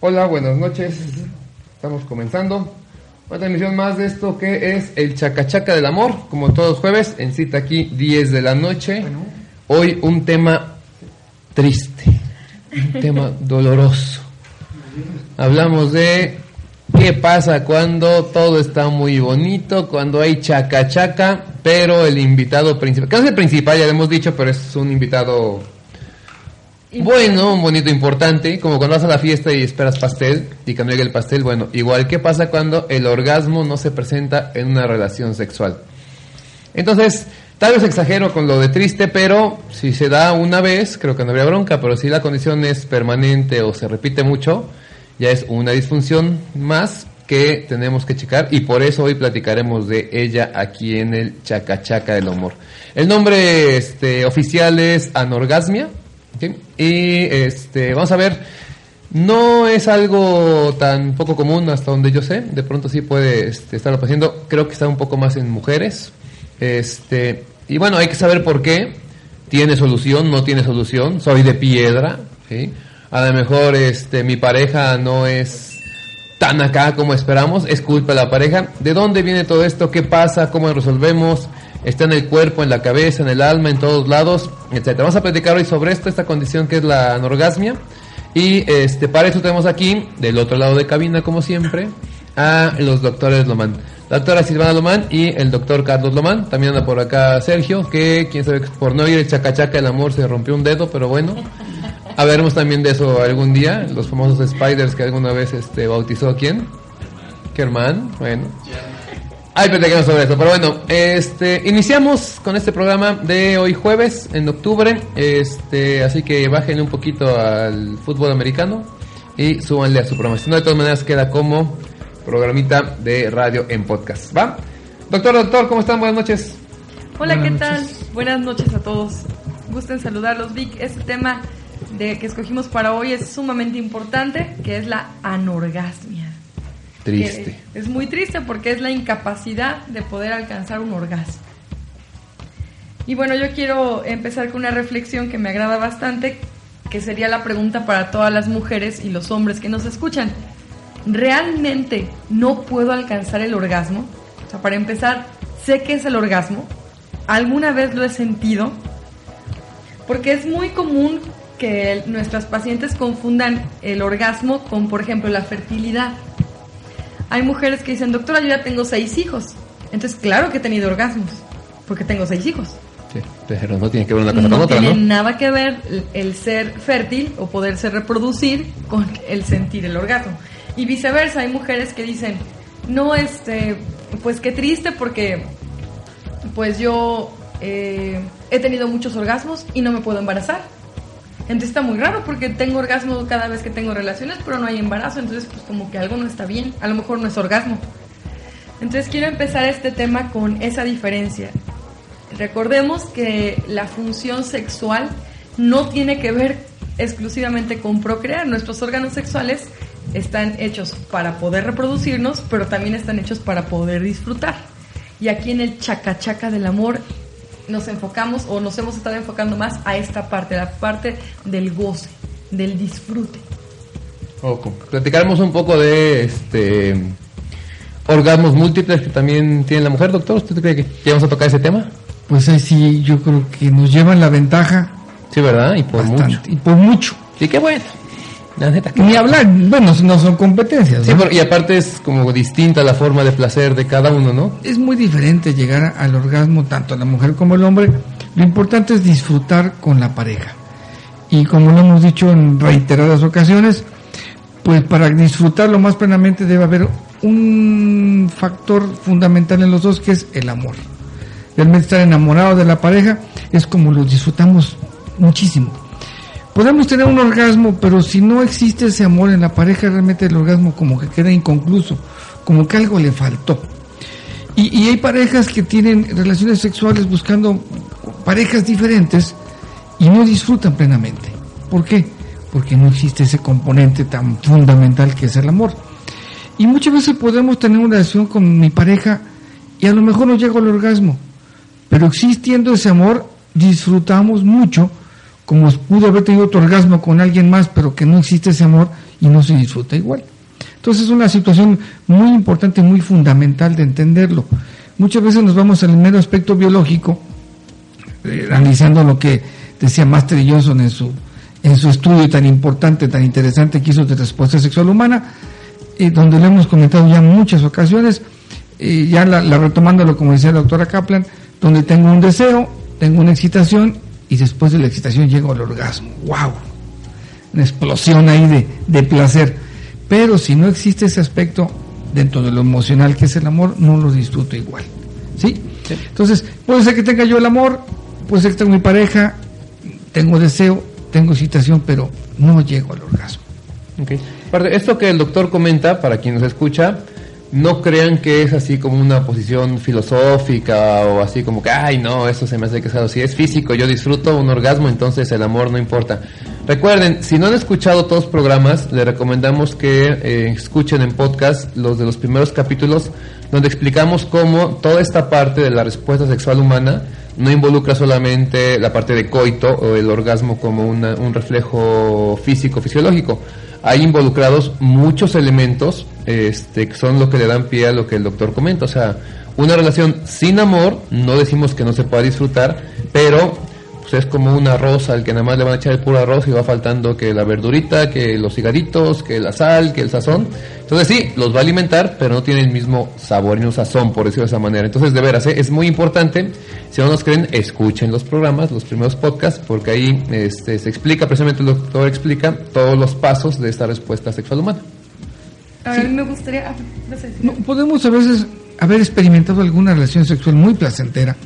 Hola, buenas noches. Estamos comenzando una transmisión más de esto que es el Chacachaca del Amor, como todos los jueves, en cita aquí 10 de la noche. Hoy un tema triste, un tema doloroso. Hablamos de qué pasa cuando todo está muy bonito, cuando hay chacachaca, pero el invitado principal, que no es el principal, ya lo hemos dicho, pero es un invitado bueno, un bonito, importante, como cuando vas a la fiesta y esperas pastel y cuando llega el pastel, bueno, igual, ¿qué pasa cuando el orgasmo no se presenta en una relación sexual? Entonces, tal vez exagero con lo de triste, pero si se da una vez, creo que no habría bronca, pero si la condición es permanente o se repite mucho, ya es una disfunción más que tenemos que checar y por eso hoy platicaremos de ella aquí en el Chacachaca del Humor. El nombre este, oficial es anorgasmia. Y este, vamos a ver, no es algo tan poco común hasta donde yo sé, de pronto sí puede este, estarlo pasando, creo que está un poco más en mujeres. Este, y bueno, hay que saber por qué, tiene solución, no tiene solución, soy de piedra, a lo mejor este, mi pareja no es tan acá como esperamos, es culpa de la pareja. ¿De dónde viene todo esto? ¿Qué pasa? ¿Cómo resolvemos? Está en el cuerpo, en la cabeza, en el alma, en todos lados, etcétera. Vamos a platicar hoy sobre esto, esta condición que es la anorgasmia. Y este, para eso tenemos aquí, del otro lado de cabina, como siempre, a los doctores Lomán. La doctora Silvana Lomán y el doctor Carlos Lomán. También anda por acá Sergio, que quién sabe, por no ir el chacachaca del amor se rompió un dedo, pero bueno. Hablaremos también de eso algún día, los famosos spiders que alguna vez este, bautizó quién? Kerman, bueno. Ay, platicamos sobre eso, pero bueno, este, iniciamos con este programa de hoy jueves, en octubre, este, así que bajen un poquito al fútbol americano y súbanle a su programación. De todas maneras queda como programita de radio en podcast, ¿va? Doctor, doctor, ¿cómo están? Buenas noches. Hola, Buenas ¿qué tal? noches. Buenas noches a todos. Gusten saludarlos, Vic. Este tema de que escogimos para hoy es sumamente importante, que es la anorgasmia. Triste. Es muy triste porque es la incapacidad de poder alcanzar un orgasmo. Y bueno, yo quiero empezar con una reflexión que me agrada bastante, que sería la pregunta para todas las mujeres y los hombres que nos escuchan. ¿Realmente no puedo alcanzar el orgasmo? O sea, para empezar, sé que es el orgasmo. ¿Alguna vez lo he sentido? Porque es muy común que nuestras pacientes confundan el orgasmo con, por ejemplo, la fertilidad. Hay mujeres que dicen, doctora, yo ya tengo seis hijos. Entonces, claro que he tenido orgasmos, porque tengo seis hijos. Sí, pero no tiene que ver una cosa No con otra, tiene ¿no? nada que ver el- el ser fértil o poderse reproducir con el sentir el orgasmo. Y viceversa, hay mujeres que dicen, no, este, pues qué triste porque pues yo eh, he tenido muchos orgasmos y no me puedo embarazar. Entonces está muy raro porque tengo orgasmo cada vez que tengo relaciones, pero no hay embarazo, entonces pues como que algo no está bien, a lo mejor no es orgasmo. Entonces quiero empezar este tema con esa diferencia. Recordemos que la función sexual no tiene que ver exclusivamente con procrear. Nuestros órganos sexuales están hechos para poder reproducirnos, pero también están hechos para poder disfrutar. Y aquí en el chacachaca del amor nos enfocamos o nos hemos estado enfocando más a esta parte, la parte del goce, del disfrute. Ojo. Platicaremos un poco de este orgasmos múltiples que también tiene la mujer, doctor. ¿Usted cree que ya vamos a tocar ese tema? Pues ahí sí, yo creo que nos llevan la ventaja Sí, ¿verdad? Y por bastante, mucho. y por mucho. Sí, qué bueno. La neta que Ni hablar, bueno, no son competencias. Sí, ¿no? pero- y aparte es como distinta la forma de placer de cada uno, ¿no? Es muy diferente llegar al orgasmo tanto la mujer como el hombre. Lo importante es disfrutar con la pareja. Y como lo hemos dicho en reiteradas ocasiones, pues para disfrutarlo más plenamente debe haber un factor fundamental en los dos que es el amor. realmente estar enamorado de la pareja, es como lo disfrutamos muchísimo. Podemos tener un orgasmo, pero si no existe ese amor en la pareja, realmente el orgasmo como que queda inconcluso, como que algo le faltó. Y, hay parejas que tienen relaciones sexuales buscando parejas diferentes y no disfrutan plenamente. ¿Por qué? Porque no existe ese componente tan fundamental que es el amor. Y muchas veces podemos tener una relación con mi pareja y a lo mejor no llego al orgasmo, pero existiendo ese amor, disfrutamos mucho, como pudo haber tenido otro orgasmo con alguien más, pero que no existe ese amor y no se disfruta igual. Entonces es una situación muy importante, muy fundamental de entenderlo. Muchas veces nos vamos al mero aspecto biológico, eh, analizando lo que decía Master Johnson en su, en su estudio tan importante, tan interesante que hizo de respuesta sexual humana, eh, donde lo hemos comentado ya en muchas ocasiones, eh, ya la, la, retomándolo como decía la doctora Kaplan, donde tengo un deseo, tengo una excitación y después de la excitación llego al orgasmo. ¡Wow! Una explosión ahí de, de placer. Pero si no existe ese aspecto dentro de lo emocional que es el amor, no lo disfruto igual. ¿Sí? sí. Entonces, puede ser que tenga yo el amor, puede ser que tenga mi pareja, tengo deseo, tengo excitación, pero no llego al orgasmo. Okay. Esto que el doctor comenta, para quien nos escucha, no crean que es así como una posición filosófica o así como que, ay, no, eso se me hace que Si es físico, yo disfruto un orgasmo, entonces el amor no importa. Recuerden, si no han escuchado todos los programas, les recomendamos que eh, escuchen en podcast los de los primeros capítulos, donde explicamos cómo toda esta parte de la respuesta sexual humana no involucra solamente la parte de coito o el orgasmo como una, un reflejo físico, fisiológico hay involucrados muchos elementos este, que son lo que le dan pie a lo que el doctor comenta. O sea, una relación sin amor, no decimos que no se pueda disfrutar, pero pues es como un arroz al que nada más le van a echar el puro arroz y va faltando que la verdurita, que los cigaritos, que la sal, que el sazón. Entonces sí, los va a alimentar, pero no tiene el mismo sabor ni un sazón, por decirlo de esa manera. Entonces, de veras, ¿eh? es muy importante. Si no nos creen, escuchen los programas, los primeros podcasts, porque ahí este, se explica, precisamente el doctor explica todos los pasos de esta respuesta sexual humana. A mí me gustaría... No, podemos a veces haber experimentado alguna relación sexual muy placentera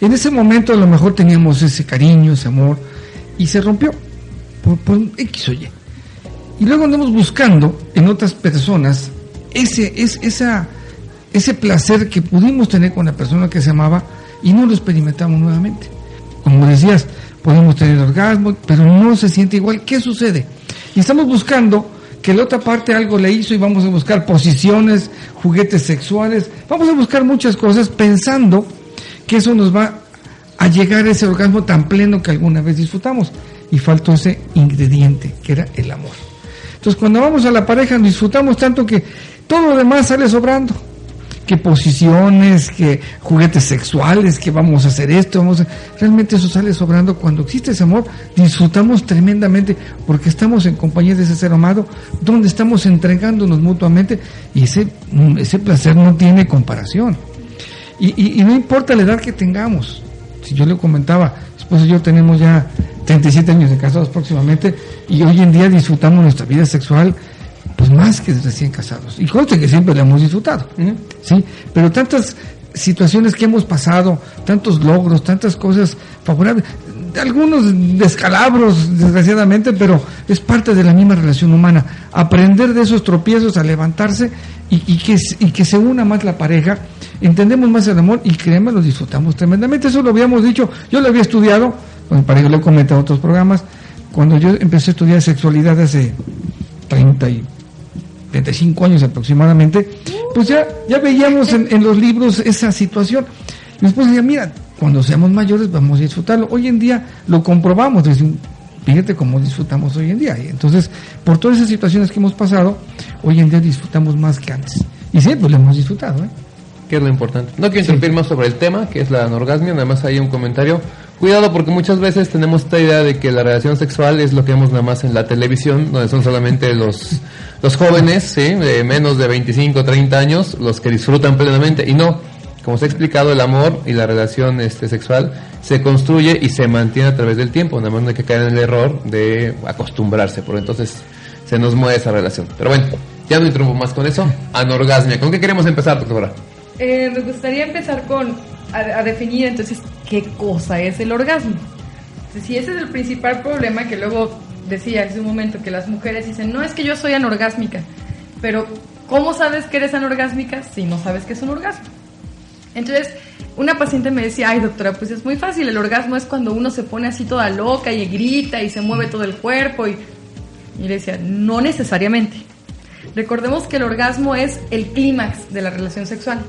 en ese momento a lo mejor teníamos ese cariño, ese amor, y se rompió por, por X o Y. Y luego andamos buscando en otras personas ese, es, esa, ese placer que pudimos tener con la persona que se amaba y no lo experimentamos nuevamente. Como decías, podemos tener orgasmo, pero no se siente igual. ¿Qué sucede? Y estamos buscando que la otra parte algo le hizo y vamos a buscar posiciones, juguetes sexuales, vamos a buscar muchas cosas pensando que eso nos va a llegar a ese orgasmo tan pleno que alguna vez disfrutamos. Y faltó ese ingrediente, que era el amor. Entonces, cuando vamos a la pareja, disfrutamos tanto que todo lo demás sale sobrando. Que posiciones, que juguetes sexuales, que vamos a hacer esto, vamos a... realmente eso sale sobrando. Cuando existe ese amor, disfrutamos tremendamente porque estamos en compañía de ese ser amado, donde estamos entregándonos mutuamente y ese, ese placer no tiene comparación. Y, y, y, no importa la edad que tengamos. Si yo le comentaba, esposo y yo tenemos ya 37 años de casados próximamente y hoy en día disfrutamos nuestra vida sexual pues más que recién casados. Y conste que siempre la hemos disfrutado. ¿sí? Pero tantas situaciones que hemos pasado, tantos logros, tantas cosas favorables, algunos descalabros, desgraciadamente, pero es parte de la misma relación humana. Aprender de esos tropiezos a levantarse y, que, y que se una más la pareja, entendemos más el amor y créeme, lo disfrutamos tremendamente. Eso lo habíamos dicho, yo lo había estudiado, con mi pareja lo he comentado en otros programas, cuando yo empecé a estudiar sexualidad hace 30 y 35 años aproximadamente, pues ya, ya veíamos en, en los libros esa situación. Y después decía, mira, cuando seamos mayores vamos a disfrutarlo. Hoy en día lo comprobamos, desde un, fíjate cómo disfrutamos hoy en día. Y entonces, por todas esas situaciones que hemos pasado, hoy en día disfrutamos más que antes. Y siempre lo hemos disfrutado. ¿eh? Que es lo importante. No quiero interrumpir sí. más sobre el tema, que es la anorgasmia, nada más hay un comentario. Cuidado porque muchas veces tenemos esta idea de que la relación sexual es lo que vemos nada más en la televisión, donde son solamente los, los jóvenes, ¿sí? de menos de 25, 30 años, los que disfrutan plenamente. Y no, como se ha explicado, el amor y la relación este, sexual se construye y se mantiene a través del tiempo, nada más no hay que caer en el error de acostumbrarse, porque entonces se nos mueve esa relación. Pero bueno, ya no interrumpo más con eso. Anorgasmia, ¿con qué queremos empezar, doctora? Eh, me gustaría empezar con a, definir entonces qué cosa es el orgasmo. si ese es el principal problema que luego decía hace un momento que las mujeres dicen, no es que yo soy anorgásmica, pero ¿cómo sabes que eres anorgásmica si no sabes que es un orgasmo? Entonces, una paciente me decía, ay doctora, pues es muy fácil, el orgasmo es cuando uno se pone así toda loca y grita y se mueve todo el cuerpo y, y le decía, no necesariamente. Recordemos que el orgasmo es el clímax de la relación sexual,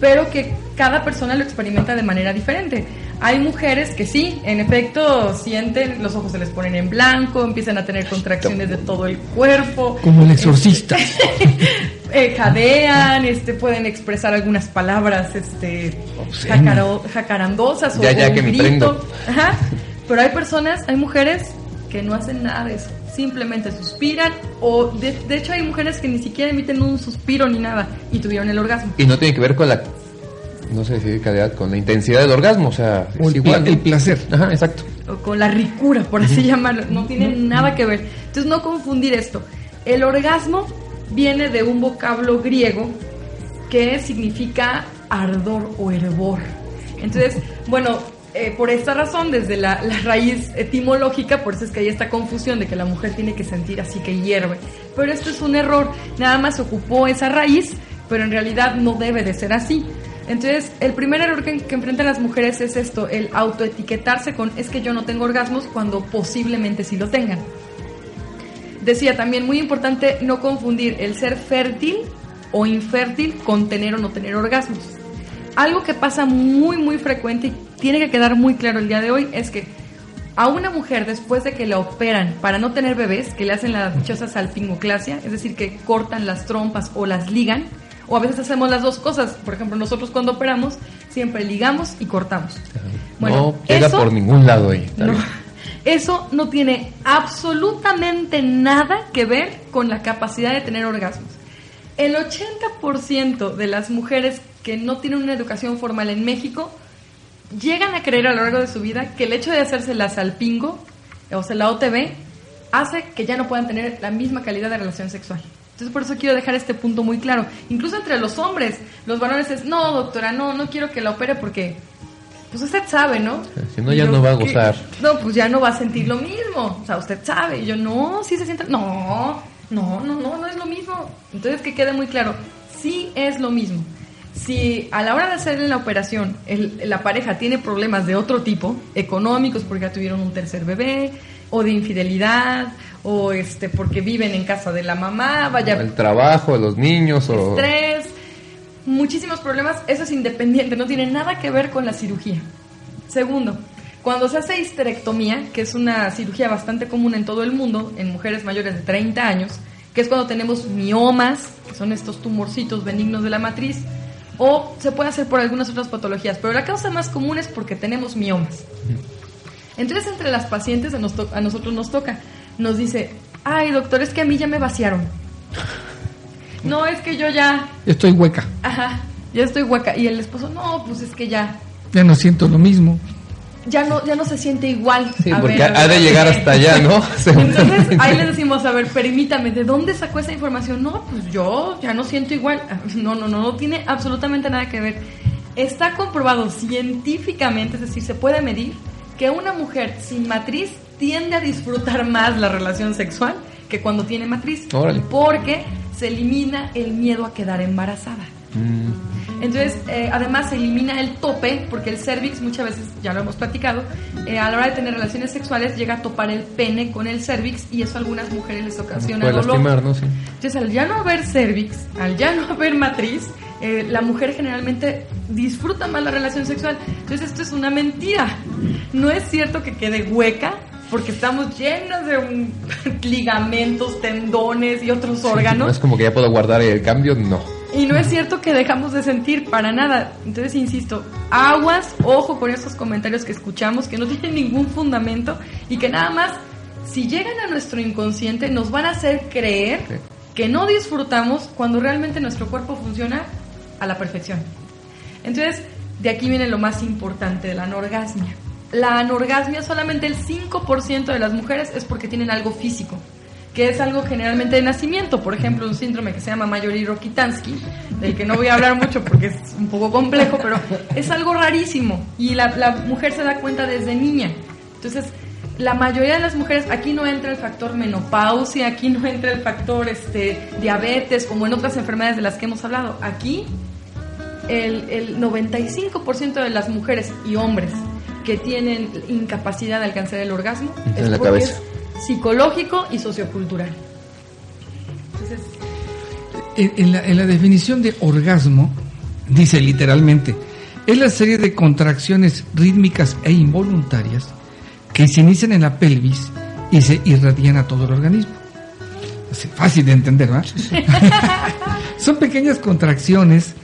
pero que cada persona lo experimenta de manera diferente. Hay mujeres que sí, en efecto, sienten, los ojos se les ponen en blanco, empiezan a tener contracciones de todo el cuerpo. Como el exorcista. eh, jadean, este, pueden expresar algunas palabras este, jacarandosas o, ya, ya que grito. Ajá. Pero hay personas, hay mujeres que no hacen nada de eso. Simplemente suspiran o de, de hecho hay mujeres que ni siquiera emiten un suspiro ni nada y tuvieron el orgasmo. Y no tiene que ver con la no sé si calidad, con la intensidad del orgasmo, o sea, el, igual, el placer. Ajá, exacto. O con la ricura, por así llamarlo, no tiene nada que ver. Entonces no confundir esto. El orgasmo viene de un vocablo griego que significa ardor o hervor. Entonces, bueno, eh, por esta razón, desde la, raíz etimológica, por eso es que hay esta confusión de que la mujer tiene que sentir así que hierve. Pero esto es un error, nada más ocupó esa raíz, pero en realidad no debe de ser así. Entonces, el primer error que, enfrentan las mujeres es esto, el autoetiquetarse con es que yo no tengo orgasmos cuando posiblemente sí lo tengan. Decía también, muy importante no confundir el ser fértil o infértil con tener o no tener orgasmos. Algo que pasa muy, muy frecuente y tiene que quedar muy claro el día de hoy es que a una mujer después de que la operan para no tener bebés, que le hacen la dichosa salpingoclasia, es decir, que cortan las trompas o las ligan, o a veces hacemos las dos cosas. Por ejemplo, nosotros cuando operamos siempre ligamos y cortamos. Bueno, no queda por ningún lado ahí. eso no tiene absolutamente nada que ver con la capacidad de tener orgasmos. El 80% de las mujeres que no tienen una educación formal en México llegan a creer a lo largo de su vida que el hecho de hacerse la salpingo o sea, la OTB hace que ya no puedan tener la misma calidad de relación sexual. Entonces por eso quiero dejar este punto muy claro. Incluso entre los hombres, los varones es, no, doctora, no, no quiero que la opere porque, pues usted sabe, ¿no? Si no, ya no va a gozar. No, pues ya no va a sentir lo mismo. O sea, usted sabe. Y yo, no, sí se siente, no, no, no, no, no es lo mismo. Entonces que quede muy claro, sí es lo mismo. Si a la hora de hacerle la operación la pareja tiene problemas de otro tipo, económicos porque ya tuvieron un tercer bebé, o de infidelidad, o este porque viven en casa de la mamá, vaya el trabajo, los niños o estrés, muchísimos problemas, eso es independiente, no tiene nada que ver con la cirugía. Segundo, cuando se hace histerectomía, que es una cirugía bastante común en todo el mundo, en mujeres mayores de 30 años, que es cuando tenemos miomas, que son estos tumorcitos benignos de la matriz, o se puede hacer por algunas otras patologías, pero la causa más común es porque tenemos miomas. Entonces, entre las pacientes a, nosotros nos toca, nos dice, ay doctor, es que a mí ya me vaciaron. No, es que yo ya... Estoy hueca. Ajá, ya estoy hueca. Y el esposo, no, pues es que ya... Ya no siento lo mismo. Ya no, ya no se siente igual. Sí, porque ha de llegar hasta allá, ¿no? Entonces ahí le decimos, a ver, permítame, ¿de dónde sacó esa información? No, pues yo ya no siento igual. No, no, no, no tiene absolutamente nada que ver. Está comprobado científicamente, es decir, se puede medir que una mujer sin matriz tiende a disfrutar más la relación sexual que cuando tiene matriz. Porque se elimina el miedo a quedar embarazada. Mm. Entonces, eh, además se elimina el tope, porque el cervix, muchas veces, ya lo hemos platicado, eh, a la hora de tener relaciones sexuales llega a topar el pene con el cervix y eso a algunas mujeres les ocasiona dolor. Entonces, al ya no haber cervix, al ya no haber matriz, eh, la mujer generalmente disfruta más la relación sexual. Entonces esto es una mentira. No es cierto que quede hueca porque estamos llenos de ligamentos, tendones y otros órganos. no es como que ya puedo guardar el cambio, no. Y no es cierto que dejamos de sentir para nada. Entonces, insisto, aguas, ojo con estos comentarios que escuchamos que no tienen ningún fundamento y que nada más, si llegan a nuestro inconsciente, nos van a hacer creer que no disfrutamos cuando realmente nuestro cuerpo funciona a la perfección. Entonces, de aquí viene lo más importante de la anorgasmia. La anorgasmia solamente el 5% de las mujeres es porque tienen algo físico. Que es algo generalmente de nacimiento, por ejemplo, un síndrome que se llama Mayori-Rokitansky, del que no voy a hablar mucho porque es un poco complejo, pero es algo rarísimo y la, la mujer se da cuenta desde niña. Entonces, la mayoría de las mujeres, aquí no entra el factor menopausia, aquí no entra el factor este, diabetes, como en otras enfermedades de las que hemos hablado. Aquí el, el 95% de las mujeres y hombres que tienen incapacidad de alcanzar el orgasmo En es la porque cabeza. es psicológico y sociocultural. Entonces, En, en la, en la definición de orgasmo, dice literalmente, es la serie de contracciones rítmicas e involuntarias que se inician en la pelvis y se irradian a todo el organismo. Es fácil de entender, ¿verdad? Son pequeñas contracciones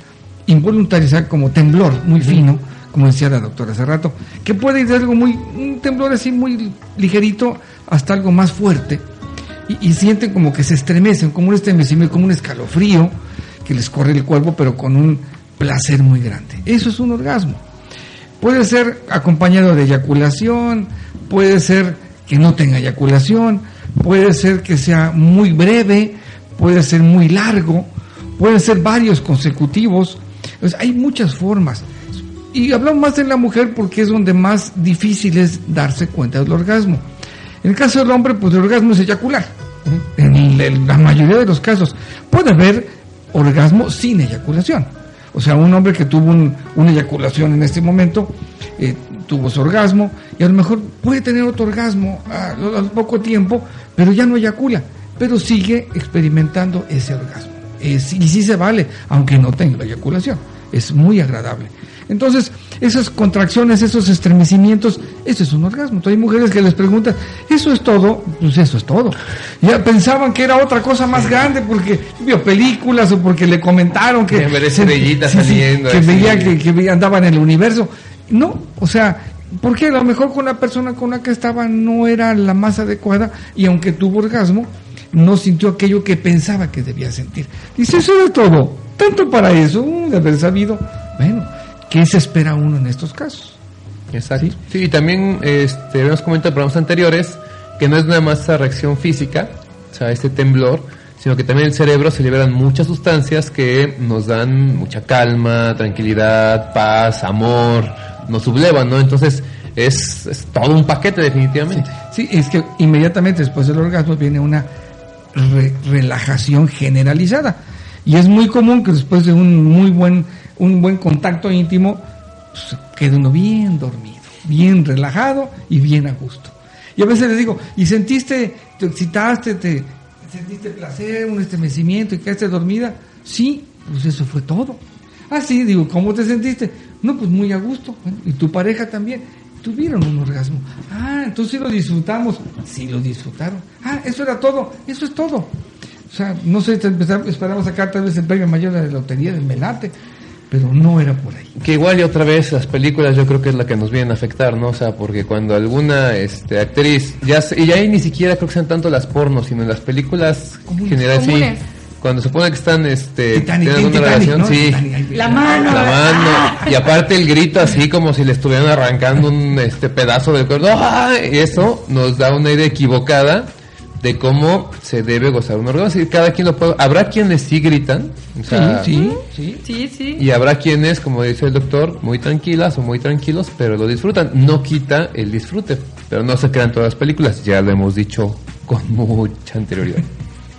involuntarias, como temblor muy fino, como decía la doctora hace rato, que puede ir de algo muy, un temblor así muy ligerito hasta algo más fuerte, y, sienten como que se estremecen, como un estremecimiento, como un escalofrío que les corre el cuerpo, pero con un placer muy grande. Eso es un orgasmo. Puede ser acompañado de eyaculación, puede ser que no tenga eyaculación, puede ser que sea muy breve, puede ser muy largo, pueden ser varios consecutivos. Pues hay muchas formas. Y hablamos más de la mujer porque es donde más difícil es darse cuenta del orgasmo. En el caso del hombre, pues el orgasmo es eyacular. En el- la mayoría de los casos puede haber orgasmo sin eyaculación. O sea, un hombre que tuvo un- una eyaculación en este momento, eh, tuvo su orgasmo, y a lo mejor puede tener otro orgasmo a, a poco tiempo, pero ya no eyacula, pero sigue experimentando ese orgasmo. Es- y sí se vale, aunque no tenga la eyaculación. Es muy agradable. Entonces, esas contracciones, esos estremecimientos, eso es un orgasmo. Entonces, hay mujeres que les preguntan, ¿eso es todo? Pues eso es todo. Ya pensaban que era otra cosa más grande porque vio películas o porque le comentaron que... Ver estrellitas saliendo que veía que, que andaba en el universo. No, o sea, porque a lo mejor con la persona con la que estaba no era la más adecuada y aunque tuvo orgasmo, no sintió aquello que pensaba que debía sentir. Dice, eso era todo. Tanto para eso, uh, de haber sabido. Bueno, ¿qué se espera uno en estos casos? Exacto. Sí. Sí, y también este, habíamos comentado en programas anteriores que no es nada más esa reacción física, o sea, este temblor, sino que también en el cerebro se liberan muchas sustancias que nos dan mucha calma, tranquilidad, paz, amor, nos sublevan, ¿no? Entonces es, es todo un paquete definitivamente. Sí, es que inmediatamente después del orgasmo viene una re- relajación generalizada. Y es muy común que después de un muy buen, un buen contacto íntimo, pues, quede uno bien dormido, bien relajado y bien a gusto. Y a veces les digo, ¿y sentiste, te excitaste, te sentiste placer, un estremecimiento y quedaste dormida? Sí, pues eso fue todo. Ah, sí, digo, ¿cómo te sentiste? No, pues muy a gusto. Y tu pareja también. Tuvieron un orgasmo. Ah, entonces sí lo disfrutamos. Sí lo disfrutaron. Ah, eso era todo. Eso es todo. O sea, no sé, esperamos sacar tal vez el premio mayor de la lotería del Melate, pero no era por ahí. Que igual y otra vez las películas yo creo que es la que nos vienen a afectar, ¿no? O sea, porque cuando alguna este, actriz, ya y ahí ni siquiera creo que sean tanto las pornos, sino en las películas generales, sí. Cuando se supone que están este, Titanic, teniendo una Titanic, relación, ¿no? sí. Titanic, La mano. La mano. Y aparte el grito así como si le estuvieran arrancando un este pedazo del cuerpo. ¡Ah! Y eso nos da una idea equivocada de cómo se debe gozar un orgasmo. Cada quien lo puede. Habrá quienes sí gritan. O sea, sí, sí, sí. sí, sí. y habrá quienes, como dice el doctor, muy tranquilas o muy tranquilos, pero lo disfrutan. No quita el disfrute, pero no se crean todas las películas, ya lo hemos dicho con mucha anterioridad.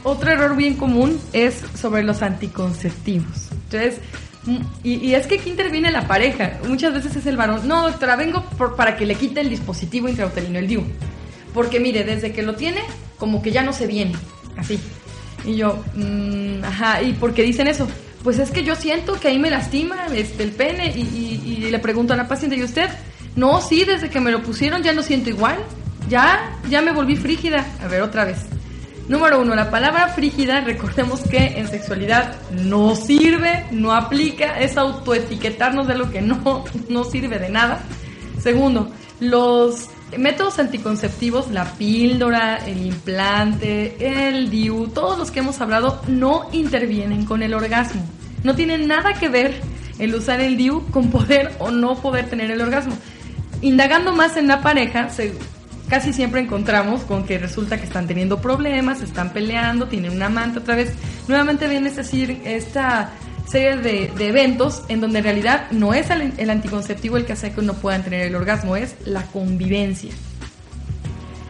Otro error bien común es sobre los anticonceptivos. Entonces, mm, y, y es que aquí interviene la pareja. Muchas veces es el varón. No, doctora, vengo por- para que le quite el dispositivo intrauterino, el DIU. Porque mire, desde que lo tiene, como que ya no se viene. Así. Y yo, mm, ajá, ¿y por qué dicen eso? Pues es que yo siento que ahí me lastima este, el pene y, y- y le pregunto a la paciente, ¿y usted? No, sí, desde que me lo pusieron ya no siento igual. Ya, ya me volví frígida. A ver, otra vez. Número uno, la palabra frígida, recordemos que en sexualidad no sirve, no aplica, es autoetiquetarnos de lo que no, no sirve de nada. Segundo, los métodos anticonceptivos, la píldora, el implante, el DIU, todos los que hemos hablado no intervienen con el orgasmo. No tienen nada que ver el usar el DIU con poder o no poder tener el orgasmo. Indagando más en la pareja, casi siempre encontramos con que resulta que están teniendo problemas, están peleando, tienen un amante otra vez. Nuevamente viene es decir, esta serie de, de eventos en donde en realidad no es el, el anticonceptivo el que hace que no puedan tener el orgasmo, es la convivencia.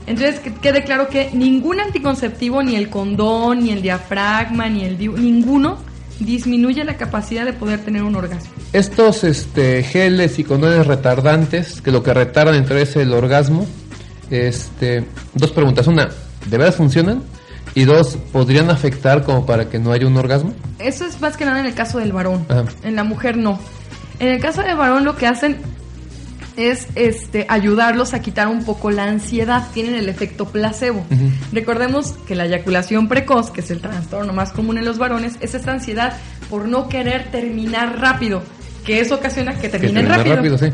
Entonces que quede claro que ningún anticonceptivo, ni el condón, ni el diafragma, ni el ninguno disminuye la capacidad de poder tener un orgasmo. Estos este, geles y condones retardantes, que lo que retardan entre es el orgasmo, este, dos preguntas. Una, ¿de verdad funcionan? Y dos, ¿podrían afectar como para que no haya un orgasmo? Eso es más que nada en el caso del varón. Ajá. En la mujer no. En el caso del varón lo que hacen es este ayudarlos a quitar un poco la ansiedad, tienen el efecto placebo. Recordemos que la eyaculación precoz, que es el trastorno más común en los varones, es esta ansiedad por no querer terminar rápido, que eso ocasiona que terminen rápido. rápido, sí.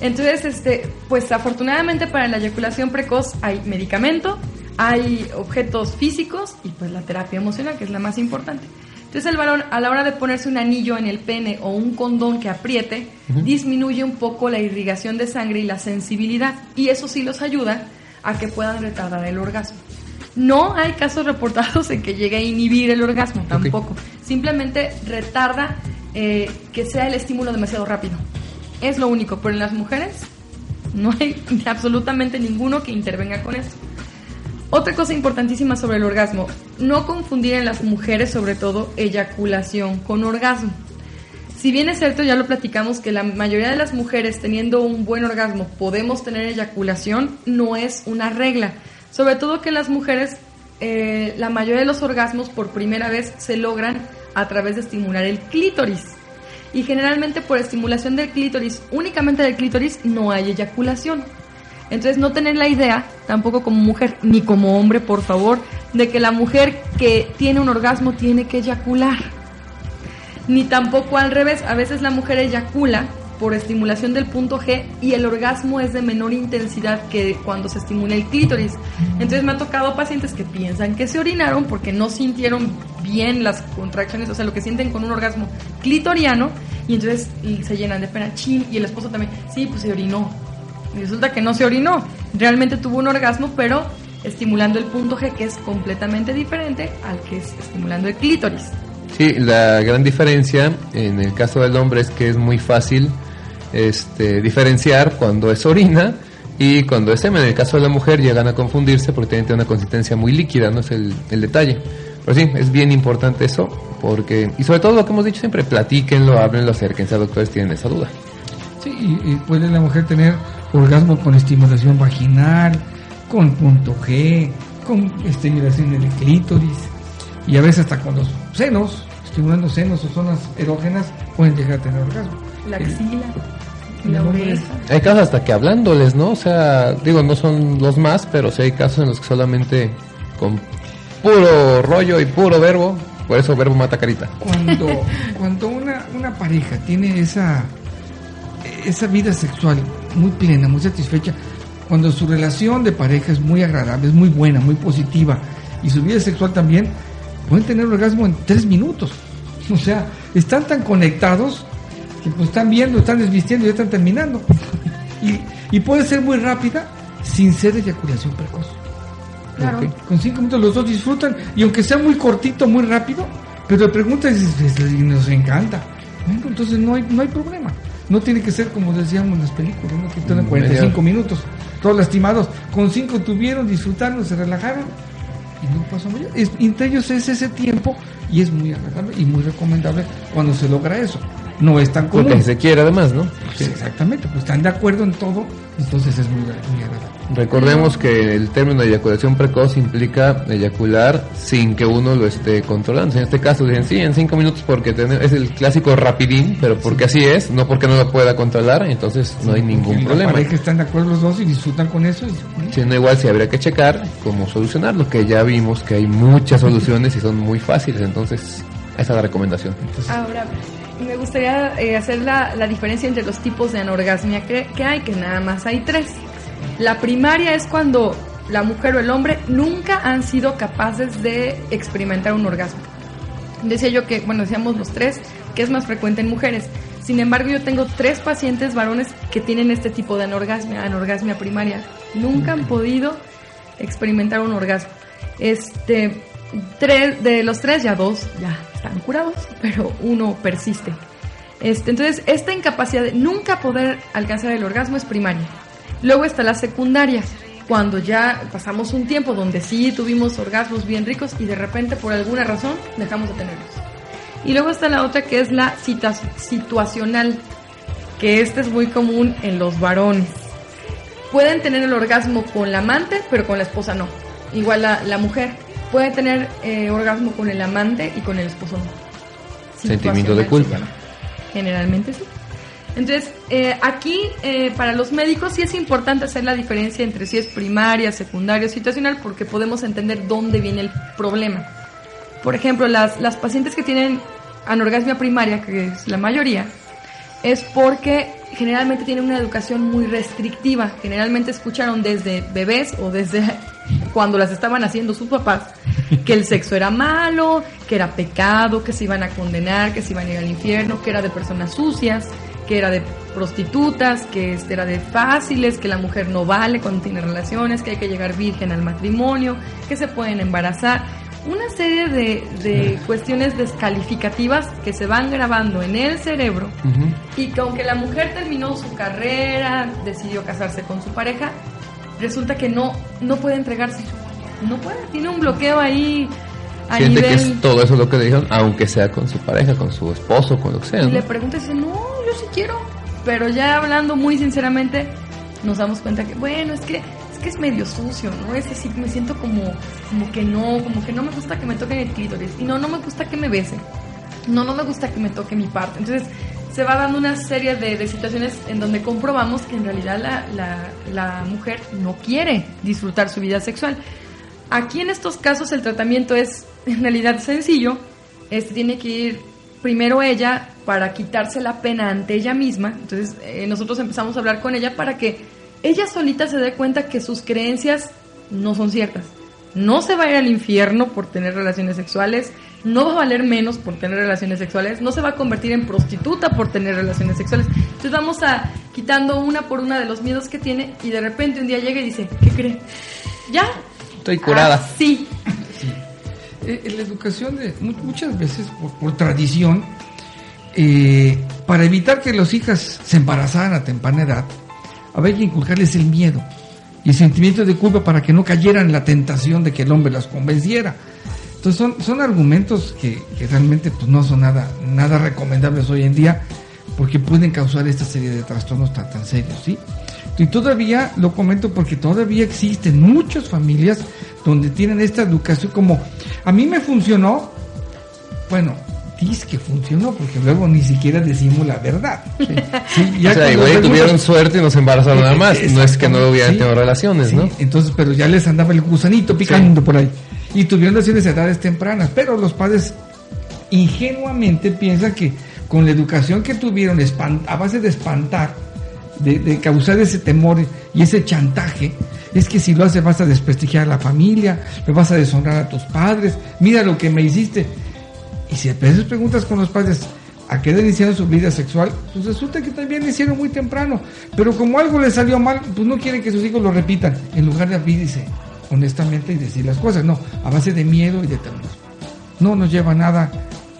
Entonces, este, pues afortunadamente para la eyaculación precoz hay medicamento, hay objetos físicos y pues la terapia emocional, que es la más importante. Entonces el varón a la hora de ponerse un anillo en el pene o un condón que apriete, disminuye un poco la irrigación de sangre y la sensibilidad y eso sí los ayuda a que puedan retardar el orgasmo. No hay casos reportados en que llegue a inhibir el orgasmo, tampoco. Simplemente retarda eh, que sea el estímulo demasiado rápido. Es lo único, pero en las mujeres no hay absolutamente ninguno que intervenga con eso. Otra cosa importantísima sobre el orgasmo, no confundir en las mujeres sobre todo eyaculación con orgasmo. Si bien es cierto, ya lo platicamos, que la mayoría de las mujeres teniendo un buen orgasmo podemos tener eyaculación, no es una regla. Sobre todo que las mujeres, eh, la mayoría de los orgasmos por primera vez se logran a través de estimular el clítoris. Y generalmente por estimulación del clítoris, únicamente del clítoris, no hay eyaculación. Entonces no tener la idea, tampoco como mujer ni como hombre, por favor, de que la mujer que tiene un orgasmo tiene que eyacular. Ni tampoco al revés, a veces la mujer eyacula por estimulación del punto G y el orgasmo es de menor intensidad que cuando se estimula el clítoris. Entonces me ha tocado pacientes que piensan que se orinaron porque no sintieron bien las contracciones, o sea, lo que sienten con un orgasmo clitoriano y entonces se llenan de pena, chin, y el esposo también, sí, pues se orinó. Y resulta que no se orinó, realmente tuvo un orgasmo, pero estimulando el punto G, que es completamente diferente al que es estimulando el clítoris. Sí, la gran diferencia en el caso del hombre es que es muy fácil este, diferenciar cuando es orina y cuando es semen. En el caso de la mujer llegan a confundirse porque tienen una consistencia muy líquida, no es el, el detalle. Pero sí, es bien importante eso, porque, y sobre todo lo que hemos dicho siempre, platíquenlo, háblenlo, acérquense a doctores, tienen esa duda. Sí, y, y puede la mujer tener orgasmo con estimulación vaginal, con punto G, con estimulación del clítoris y a veces hasta con los senos, estimulando senos o zonas erógenas, pueden llegar a tener orgasmo. La El- axila, el la oreja. Hay casos hasta que hablándoles, ¿no? O sea, digo, no son los más, pero sí hay casos en los que solamente con puro rollo y puro verbo, por eso verbo mata carita. cuando, cuando una, una pareja tiene esa, esa vida sexual muy plena, muy satisfecha, cuando su relación de pareja es muy agradable, es muy buena, muy positiva, y su vida sexual también, pueden tener orgasmo en tres minutos. O sea, están tan conectados que pues están viendo, están desvistiendo y ya están terminando. Y, y puede ser muy rápida sin ser eyaculación precoz. Claro. Con cinco minutos los dos disfrutan y aunque sea muy cortito, muy rápido, pero le preguntas y dices, "Es- y nos encanta. Bueno, entonces no hay, no hay problema. No tiene que ser como decíamos en las películas, ¿no? que Mm, 45 media- minutos, todos lastimados. Con cinco tuvieron, disfrutaron, se relajaron y no pasó mayor. Es- entre ellos es ese tiempo y es muy agradable y muy recomendable cuando se logra eso. No es tan común. Porque se quiere además, ¿no? Pues exactamente, pues están de acuerdo en todo, entonces es muy, muy agradable. Recordemos que el término de eyaculación precoz implica eyacular sin que uno lo esté controlando. En este caso dicen, sí, en cinco minutos porque tiene- es el clásico rapidín, pero porque así es, no porque no lo pueda controlar, entonces no hay ningún problema. La pareja están de acuerdo los dos y disfrutan con eso. y- Si no, igual sí habría que checar cómo solucionarlo, que ya vimos que hay muchas soluciones y son muy fáciles, entonces esa es la recomendación. Ahora, me gustaría eh, hacer la, la diferencia entre los tipos de anorgasmia que, que hay, que nada más hay tres. La primaria es cuando la mujer o el hombre nunca han sido capaces de experimentar un orgasmo. Decía yo que, bueno, decíamos los tres, que es más frecuente en mujeres. Sin embargo, yo tengo tres pacientes varones que tienen este tipo de anorgasmia, anorgasmia primaria. Nunca han podido experimentar un orgasmo. Este, tres, de los tres, ya dos ya están curados, pero uno persiste. Este, entonces, esta incapacidad de nunca poder alcanzar el orgasmo es primaria. Luego está la secundaria, cuando ya pasamos un tiempo donde sí tuvimos orgasmos bien ricos y de repente por alguna razón dejamos de tenerlos. Y luego está la otra que es la situacional, que este es muy común en los varones. Pueden tener el orgasmo con la amante, pero con la esposa no. Igual la, la mujer puede tener eh, orgasmo con el amante y con el esposo. Sentimiento de culpa. Generalmente sí. Entonces, eh, aquí eh, para los médicos sí es importante hacer la diferencia entre si es primaria, secundaria o situacional porque podemos entender dónde viene el problema. Por ejemplo, las, las pacientes que tienen anorgasmia primaria, que es la mayoría, es porque generalmente tienen una educación muy restrictiva. Generalmente escucharon desde bebés o desde cuando las estaban haciendo sus papás que el sexo era malo, que era pecado, que se iban a condenar, que se iban a ir al infierno, que era de personas sucias, que era de prostitutas, que este era de fáciles, que la mujer no vale cuando tiene relaciones, que hay que llegar virgen al matrimonio, que se pueden embarazar una serie de, de, cuestiones descalificativas que se van grabando en el cerebro y que aunque la mujer terminó su carrera, decidió casarse con su pareja, resulta que no, no puede entregarse. No puede, tiene un bloqueo ahí. A Siente que es todo eso lo que le dijeron, aunque sea con su pareja, con su esposo, con lo que sea. Y le pregunta y dice, no, yo sí quiero. Pero ya hablando muy sinceramente, nos damos cuenta que, bueno, es que que es medio sucio, ¿no? Es así, me siento como, como que no, como que no me gusta que me toquen el clítoris. Y no, no me gusta que me besen. No, no me gusta que me toque mi parte. Entonces, se va dando una serie de, de situaciones en donde comprobamos que en realidad la, la, la, mujer no quiere disfrutar su vida sexual. Aquí en estos casos el tratamiento es en realidad sencillo. Este tiene que ir primero ella para quitarse la pena ante ella misma. Entonces eh, nosotros empezamos a hablar con ella para que ella solita se da cuenta que sus creencias no son ciertas. No se va a ir al infierno por tener relaciones sexuales, no va a valer menos por tener relaciones sexuales, no se va a convertir en prostituta por tener relaciones sexuales. Entonces vamos a quitando una por una de los miedos que tiene y de repente un día llega y dice, ¿qué cree? ¿Ya? Estoy curada. sí. Eh, en la educación, de, muchas veces por, por tradición, eh, para evitar que los hijas se embarazaran a temprana edad, había que inculcarles el miedo y el sentimiento de culpa para que no cayeran en la tentación de que el hombre las convenciera. Entonces son, son argumentos que, que realmente pues, no son nada, nada recomendables hoy en día porque pueden causar esta serie de trastornos tan, tan serios, ¿sí? Y todavía lo comento porque todavía existen muchas familias donde tienen esta educación como a mí me funcionó, bueno, dice que funcionó, porque luego ni siquiera decimos la verdad. Sí, ya o sea, igual tuvieron suerte y nos embarazaron nada más. No es que no hubieran tenido relaciones, ¿no? Entonces, pero ya les andaba el gusanito picando por ahí. Y tuvieron relaciones a edades tempranas. Pero los padres ingenuamente piensan que con la educación que tuvieron a base de espantar, de, de causar ese temor y ese chantaje, es que si lo haces vas a desprestigiar a la familia, me vas a deshonrar a tus padres, mira lo que me hiciste. Y si a veces preguntas con los padres a qué edad iniciaron su vida sexual, pues resulta que también hicieron muy temprano. Pero como algo les salió mal, pues no quieren que sus hijos lo repitan. En lugar de abrirse honestamente y decir las cosas, no, a base de miedo y de temor. No nos lleva a nada,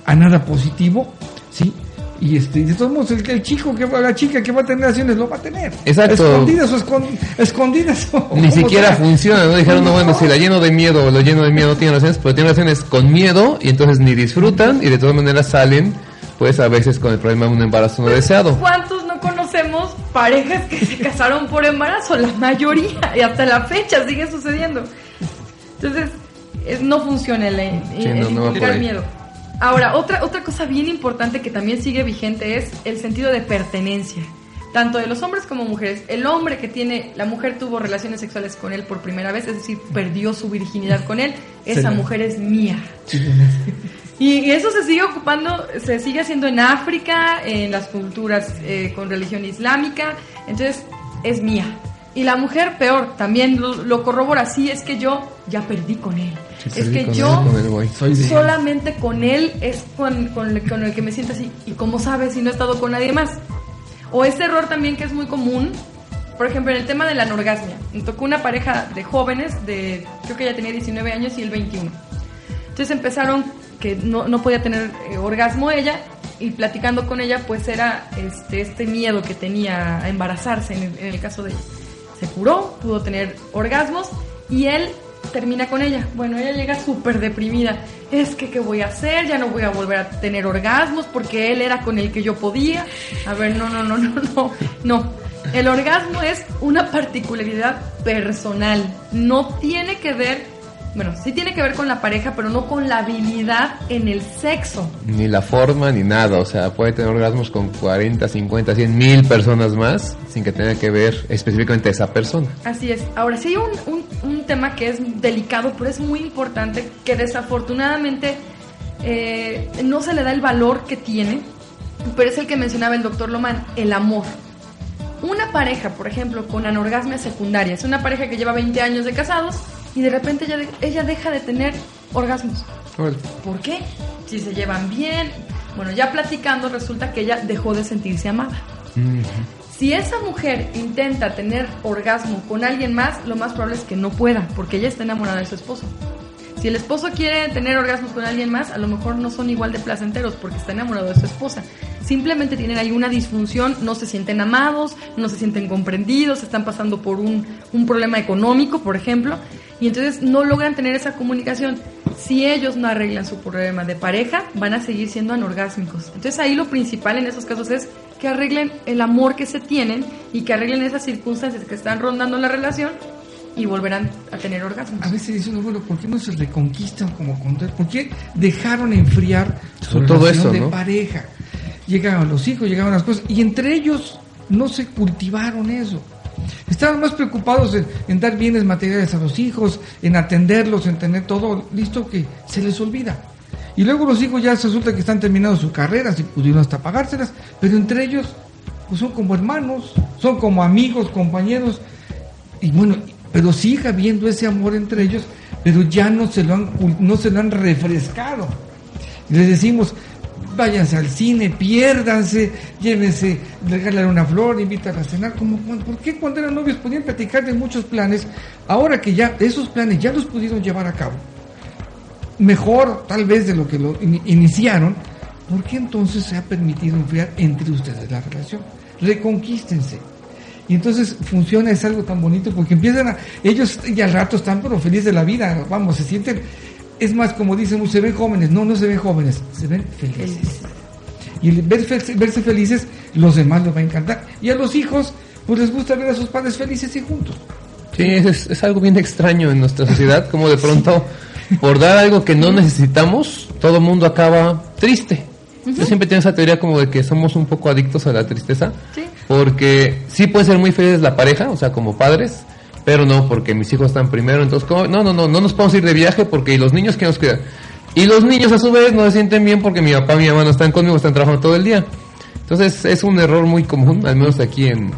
a nada positivo, ¿sí? Y este, de todos modos, el, chico que va, la chica que va a tener relaciones lo va a tener. Exacto. Escondidas o escondidas. Ni siquiera funciona, ¿no? Dijeron, no, bueno, si la lleno de miedo o lo lleno de miedo no tiene relaciones, pero tiene relaciones con miedo y entonces ni disfrutan y de todas maneras salen, pues a veces con el problema de un embarazo no deseado. ¿Cuántos no conocemos parejas que se casaron por embarazo? La mayoría, y hasta la fecha sigue sucediendo. Entonces, no funciona el, el, miedo. Ahora, otra, otra cosa bien importante que también sigue vigente es el sentido de pertenencia, tanto de los hombres como mujeres. El hombre que tiene, la mujer tuvo relaciones sexuales con él por primera vez, es decir, perdió su virginidad con él, esa mujer es mía. Y, eso se sigue ocupando, se sigue haciendo en África, en las culturas eh, con religión islámica, entonces es mía. Y la mujer peor, también lo, corrobora, sí, es que yo ya perdí con él. Es que yo solamente con él es con, con, el que me siento así. ¿Y cómo sabes si no he estado con nadie más? O ese error también que es muy común, por ejemplo, en el tema de la anorgasmia, me tocó una pareja de jóvenes, de creo que ella tenía 19 años y él 21. Entonces empezaron que no, no podía tener eh, orgasmo ella y platicando con ella pues era este, este miedo que tenía a embarazarse en el, en el caso de ella. Se curó, pudo tener orgasmos y él termina con ella. Bueno, ella llega súper deprimida. Es que, ¿qué voy a hacer? Ya no voy a volver a tener orgasmos porque él era con el que yo podía. A ver, no, no, no, no, no, no. El orgasmo es una particularidad personal. No tiene que ver bueno, sí tiene que ver con la pareja, pero no con la habilidad en el sexo. Ni la forma ni nada, o sea, puede tener orgasmos con 40, 50, 100 mil personas más sin que tenga que ver específicamente esa persona. Así es. Ahora, sí hay un, tema que es delicado, pero es muy importante, que desafortunadamente eh, no se le da el valor que tiene, pero es el que mencionaba el doctor Lomán, el amor. Una pareja, por ejemplo, con anorgasmia secundaria, es una pareja que lleva 20 años de casados y de repente ella, ella deja de tener orgasmos. ¿Por qué? Si se llevan bien. Bueno, ya platicando resulta que ella dejó de sentirse amada. Si esa mujer intenta tener orgasmo con alguien más, lo más probable es que no pueda, porque ella está enamorada de su esposo. Si el esposo quiere tener orgasmos con alguien más, a lo mejor no son igual de placenteros porque está enamorado de su esposa. Simplemente tienen ahí una disfunción, no se sienten amados, no se sienten comprendidos, están pasando por un, un problema económico, por ejemplo, y entonces no logran tener esa comunicación. Si ellos no arreglan su problema de pareja, van a seguir siendo anorgásmicos. Entonces ahí lo principal en esos casos es que arreglen el amor que se tienen y que arreglen esas circunstancias que están rondando la relación y volverán a tener orgasmos. A veces dice uno, bueno, ¿por qué no se reconquistan como contar? ¿Por qué dejaron enfriar su Sobre todo relación eso, de ¿no? pareja? Llegaban los hijos, llegaban las cosas, y entre ellos no se cultivaron eso. Estaban más preocupados en, en dar bienes materiales a los hijos, en atenderlos, en tener todo listo que se les olvida. Y luego los hijos ya resulta que están terminando su carrera, si pudieron hasta pagárselas, pero entre ellos pues son como hermanos, son como amigos, compañeros, y bueno, pero sigue habiendo ese amor entre ellos, pero ya no se lo han, no se lo han refrescado. Y les decimos, váyanse al cine, piérdanse, llévense, regálale una flor, invítanla a cenar. Como, ¿Por qué cuando eran novios podían platicar de muchos planes? Ahora que ya esos planes ya los pudieron llevar a cabo, mejor tal vez de lo que lo in- iniciaron, ¿por qué entonces se ha permitido enfriar entre ustedes la relación? Reconquístense. Y entonces funciona, es algo tan bonito porque empiezan a, ellos ya al rato están pero felices de la vida, vamos, se sienten, es más como dicen, se ven jóvenes, no, no se ven jóvenes, se ven felices. Y el ver fe- verse felices, los demás les va a encantar. Y a los hijos, pues les gusta ver a sus padres felices y juntos. Sí, es, es algo bien extraño en nuestra sociedad, como de pronto, por dar algo que no necesitamos, todo el mundo acaba triste. Yo siempre tengo esa teoría como de que somos un poco adictos a la tristeza, Sí. porque sí puede ser muy feliz la pareja, o sea, como padres, pero no, porque mis hijos están primero, entonces, ¿cómo? no, no, no, no nos podemos ir de viaje porque ¿y los niños que nos cuidan? Y los niños a su vez no se sienten bien porque mi papá y mi mamá no están conmigo, están trabajando todo el día. Entonces es un error muy común, al menos aquí en,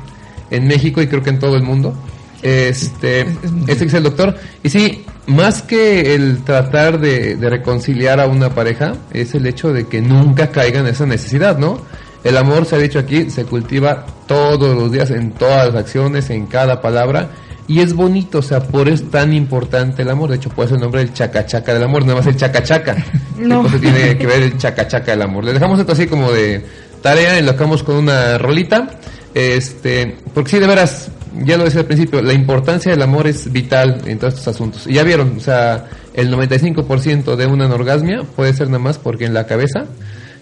en México y creo que en todo el mundo. Este, Es- es este dice el doctor. Y sí, más que el tratar de, de reconciliar a una pareja, es el hecho de que nunca caiga en esa necesidad, ¿no? El amor, se ha dicho aquí, se cultiva todos los días, en todas las acciones, en cada palabra. Y es bonito, o sea, por eso es tan importante el amor. De hecho, puede ser el nombre del chacachaca del amor, nada más el chacachaca. No. Entonces tiene que ver el chacachaca del amor. Le dejamos esto así como de tarea y lo acabamos con una rolita. Este, porque sí, de veras, ya lo decía al principio, la importancia del amor es vital en todos estos asuntos. Y ya vieron, o sea, el 95% de una anorgasmia puede ser nada más porque en la cabeza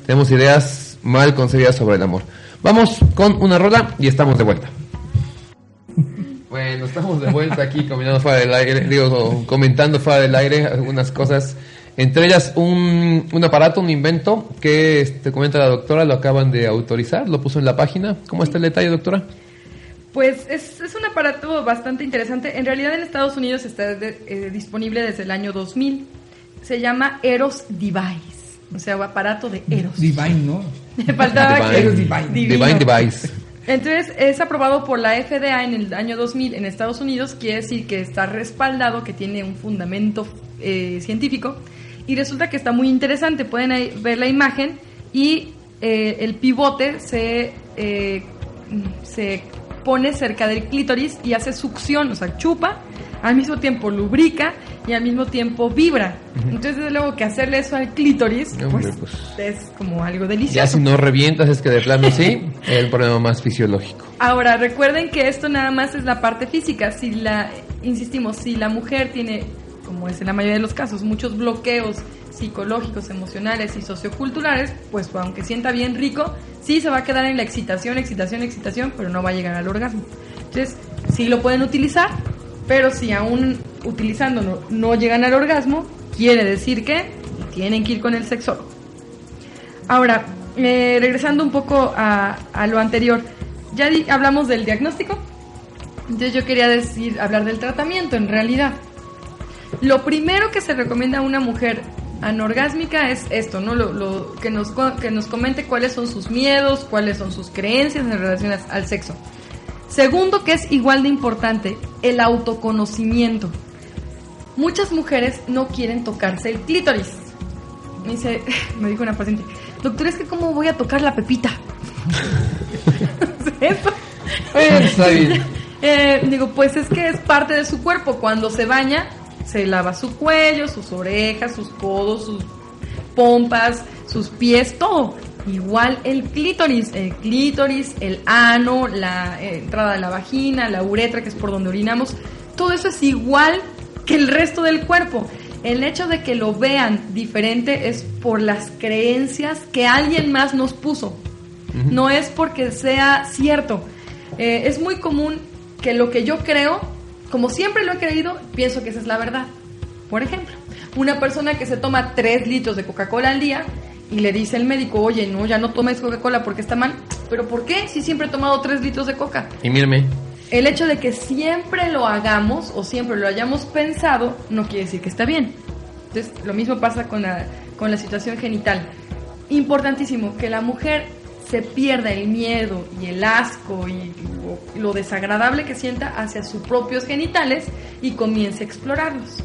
tenemos ideas mal concebidas sobre el amor. Vamos con una rola y estamos de vuelta. Bueno, estamos de vuelta aquí combinando fuera del aire, digo, comentando fuera del aire algunas cosas, entre ellas un, un aparato, un invento que este, comenta la doctora, lo acaban de autorizar, lo puso en la página. ¿Cómo está el detalle, doctora? Pues es, es un aparato bastante interesante. En realidad en Estados Unidos está de- eh, disponible desde el año 2000. Se llama Eros Device. O sea, aparato de Eros. Divine, ¿no? Me faltaba Divine. que... Divine. Divino. Divine Device. Entonces es aprobado por la FDA en el año 2000 en Estados Unidos, quiere decir que está respaldado, que tiene un fundamento eh, científico y resulta que está muy interesante. Pueden ahí ver la imagen y eh, el pivote se, eh, se pone cerca del clítoris y hace succión, o sea, chupa, al mismo tiempo lubrica y al mismo tiempo vibra. Entonces, desde luego que hacerle eso al clítoris, Hombre, pues, pues. es como algo delicioso. Ya si no revientas es que de plano sí, es el problema más fisiológico. Ahora, recuerden que esto nada más es la parte física. Si la, insistimos, si la mujer tiene, como es en la mayoría de los casos, muchos bloqueos psicológicos, emocionales y socioculturales, pues aunque sienta bien rico, sí se va a quedar en la excitación, excitación, excitación, pero no va a llegar al orgasmo. Entonces, sí lo pueden utilizar, pero si aún utilizándolo no llegan al orgasmo, quiere decir que tienen que ir con el sexólogo. Ahora, eh, regresando un poco a, lo anterior, ya hablamos del diagnóstico, entonces yo quería decir, hablar del tratamiento en realidad. Lo primero que se recomienda a una mujer anorgásmica es esto, ¿no? Lo, lo- que, nos, que nos comente cuáles son sus miedos, cuáles son sus creencias en relación al sexo. Segundo, que es igual de importante, el autoconocimiento. Muchas mujeres no quieren tocarse el clítoris. Me dice, me dijo una paciente, doctor, es que cómo voy a tocar la pepita. Está bien. Eh, digo, pues es que es parte de su cuerpo. Cuando se baña, se lava su cuello, sus orejas, sus codos, sus pompas, sus pies, todo. Igual el clítoris, el clítoris, el ano, la entrada de la vagina, la uretra, que es por donde orinamos, todo eso es igual que el resto del cuerpo. El hecho de que lo vean diferente es por las creencias que alguien más nos puso. No es porque sea cierto. Eh, es muy común que lo que yo creo, como siempre lo he creído, pienso que esa es la verdad. Por ejemplo, una persona que se toma 3 litros de Coca-Cola al día y le dice el médico, oye, no, ya no tomes Coca-Cola porque está mal. ¿Pero por qué? Si siempre he tomado 3 litros de Coca. Y mírame, El hecho de que siempre lo hagamos o siempre lo hayamos pensado no quiere decir que está bien. Entonces, lo mismo pasa con la, con la situación genital. Importantísimo que la mujer se pierda el miedo y el asco y lo, desagradable que sienta hacia sus propios genitales y comience a explorarlos.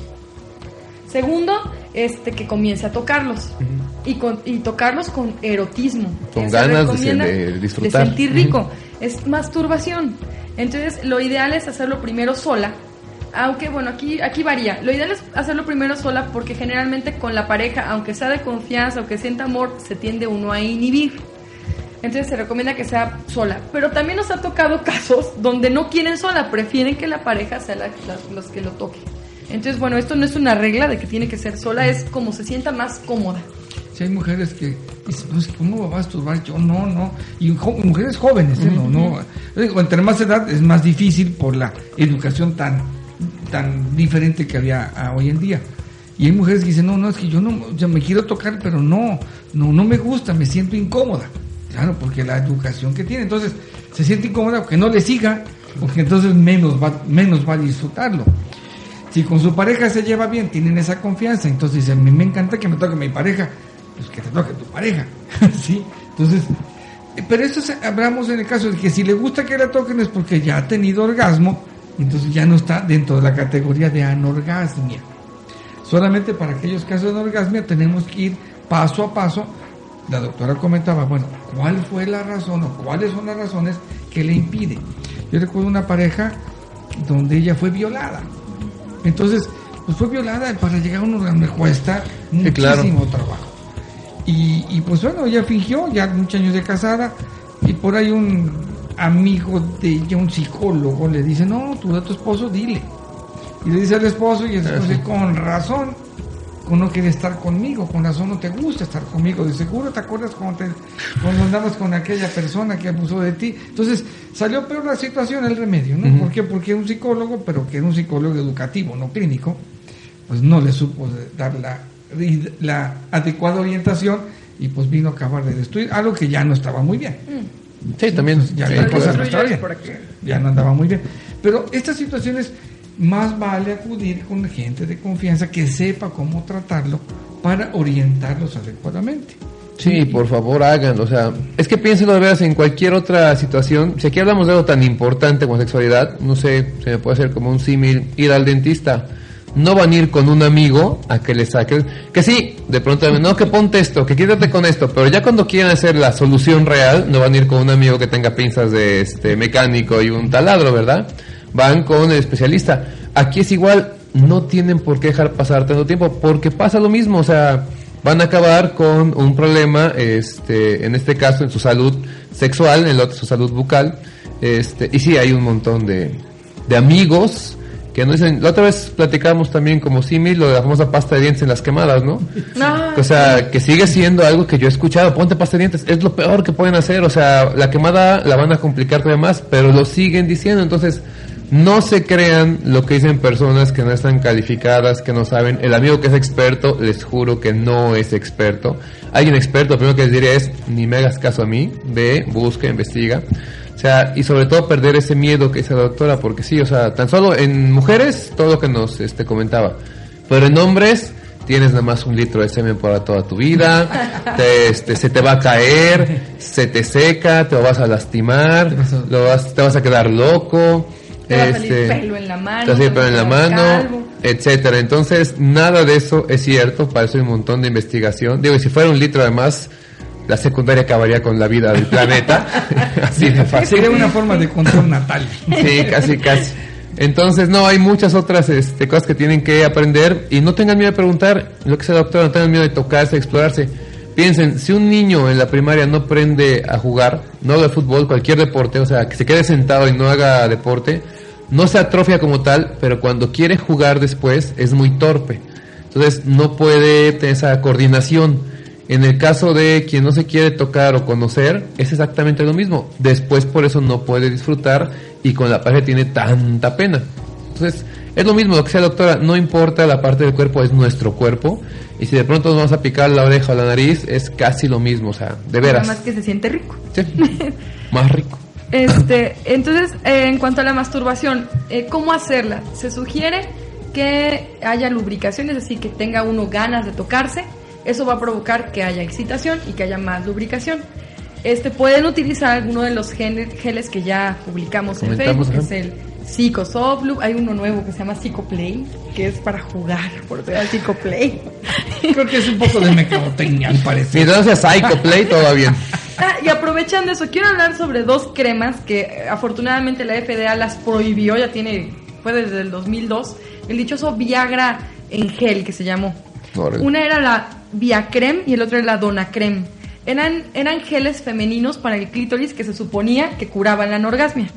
Segundo, este que comience a tocarlos y, con, y tocarlos con erotismo. Con Que ganas de se- de disfrutar. sentir rico. Es masturbación. Entonces, lo ideal es hacerlo primero sola. Aunque, bueno, aquí, aquí varía. Lo ideal es hacerlo primero sola porque generalmente con la pareja, aunque sea de confianza, aunque sienta amor, se tiende uno a inhibir. Entonces se recomienda que sea sola. Pero también nos ha tocado casos donde no quieren sola, prefieren que la pareja sea la, la- los que lo toque. Entonces, bueno, esto no es una regla de que tiene que ser sola, es como se sienta más cómoda. Si hay mujeres que dicen, pues, ¿cómo va a masturbar? Yo no, no. Y jo- mujeres jóvenes, ¿eh? No, no. Entre más edad es más difícil por la educación tan, tan diferente que había ah, hoy en día. Y hay mujeres que dicen, no, no, es que yo no, yo me quiero tocar, pero no, no, no me gusta, me siento incómoda. Claro, porque la educación que tiene, entonces se siente incómoda porque no le siga, porque entonces menos va, menos va a disfrutarlo. Si con su pareja se lleva bien, tienen esa confianza, entonces dicen, me, me encanta que me toque mi pareja, pues que te toque tu pareja, ¿sí? Entonces, eh, pero eso hablamos en el caso de que si le gusta que la toquen es porque ya ha tenido orgasmo, entonces ya no está dentro de la categoría de anorgasmia. Solamente para aquellos casos de anorgasmia tenemos que ir paso a paso. La doctora comentaba, bueno, ¿cuál fue la razón o cuáles son las razones que le impide? Yo recuerdo una pareja donde ella fue violada. Entonces, pues fue violada para llegar a un le cuesta Sí, claro. muchísimo trabajo. Y, y pues bueno, ella fingió, ya muchos años de casada, y por ahí un amigo de ella, un psicólogo, le dice, no, tú a tu esposo dile. Y le dice al esposo, y el esposo dice, con razón, no quiere estar conmigo, con razón no te gusta estar conmigo, de seguro te acuerdas cuando, te, cuando andabas con aquella persona que abusó de ti. Entonces, salió peor la situación, el remedio, ¿no? ¿Por qué? Porque un psicólogo, pero que era un psicólogo educativo, no clínico, pues no le supo dar la, la adecuada orientación y pues vino a acabar de destruir algo que ya no estaba muy bien. Sí, también. Entonces, ya Sí, la cosa no estaba bien. por aquí. Ya no andaba muy bien. Pero estas situaciones más vale acudir con gente de confianza que sepa cómo tratarlo para orientarlos adecuadamente. Sí, por favor háganlo. O sea, es que piénsenlo de veras en cualquier otra situación. Si aquí hablamos de algo tan importante como sexualidad, no sé, se me puede hacer como un símil ir al dentista. no van a ir con un amigo a que les saquen, que sí, de pronto, no, que ponte esto, que quítate con esto, pero ya cuando quieren hacer la solución real, no van a ir con un amigo que tenga pinzas de este mecánico y un taladro, ¿verdad? Van con el especialista. Aquí es igual, no tienen por qué dejar pasar tanto tiempo, porque pasa lo mismo, o sea, van a acabar con un problema, este, en este caso en su salud sexual, en el otro su salud bucal, este, y sí hay un montón de, de amigos que no dicen, la otra vez platicábamos también como símil lo de la famosa pasta de dientes en las quemadas, ¿no? Ah, O sea, que sigue siendo algo que yo he escuchado, ponte pasta de dientes, es lo peor que pueden hacer, o sea, la quemada la van a complicar todavía más, pero lo siguen diciendo, entonces no se crean lo que dicen personas que no están calificadas, que no saben, el amigo que es experto, les juro que no es experto, alguien experto, lo primero que les diría es, ni me hagas caso a mí, ve, busca, investiga, o sea, y sobre todo perder ese miedo que dice la doctora, porque sí, o sea, tan solo en mujeres, todo lo que nos este, comentaba, pero en hombres tienes nada más un litro de semen para toda tu vida, te, este, se te va a caer, se te seca, te vas a lastimar, lo vas- te vas a quedar loco, Te va a salir pelo en la mano, te pelo en la mano, calvo. etcétera. Entonces, nada de eso es cierto, para eso hay un montón de investigación. Digo, y si fuera un litro además, la secundaria acabaría con la vida del planeta, así de fácil. Sería una forma de control natal. Sí, casi, casi. Entonces, no, hay muchas otras este, cosas que tienen que aprender y no tengan miedo de preguntar, lo que sea doctor, no tengan miedo de tocarse, explorarse. Piensen, si un niño en la primaria no aprende a jugar, no de fútbol, cualquier deporte, o sea, que se quede sentado y no haga deporte, no se atrofia como tal, pero cuando quiere jugar después es muy torpe. Entonces, no puede tener esa coordinación. En el caso de quien no se quiere tocar o conocer, es exactamente lo mismo. Después por eso no puede disfrutar y con la pareja tiene tanta pena. Entonces, es lo mismo, lo que sea doctora, no importa la parte del cuerpo, es nuestro cuerpo. Y si de pronto nos vamos a picar la oreja o la nariz, es casi lo mismo, o sea, de Nada veras. más que se siente rico. Sí. Más rico. Este, entonces, eh, en cuanto a la masturbación, eh, ¿cómo hacerla? Se sugiere que haya lubricación, es decir, que tenga uno ganas de tocarse. Eso va a provocar que haya excitación y que haya más lubricación. Este, pueden utilizar alguno de los geles que ya publicamos en Facebook, que es el Lube. Hay uno nuevo que se llama Psico Play, que es para jugar, por eso era Psico Play. Creo que es un poco de mercadotecnia, al parecer. Mientras no sea Psycho Play, todo bien. Ah, y aprovechando eso, quiero hablar sobre dos cremas que eh, afortunadamente la FDA las prohibió, ya tiene, fue desde el 2002, el dichoso Viagra en gel que se llamó. Una era la Viacrem y el otro era la Donacrem. Eran, eran geles femeninos para el clítoris que se suponía que curaban la anorgasmia.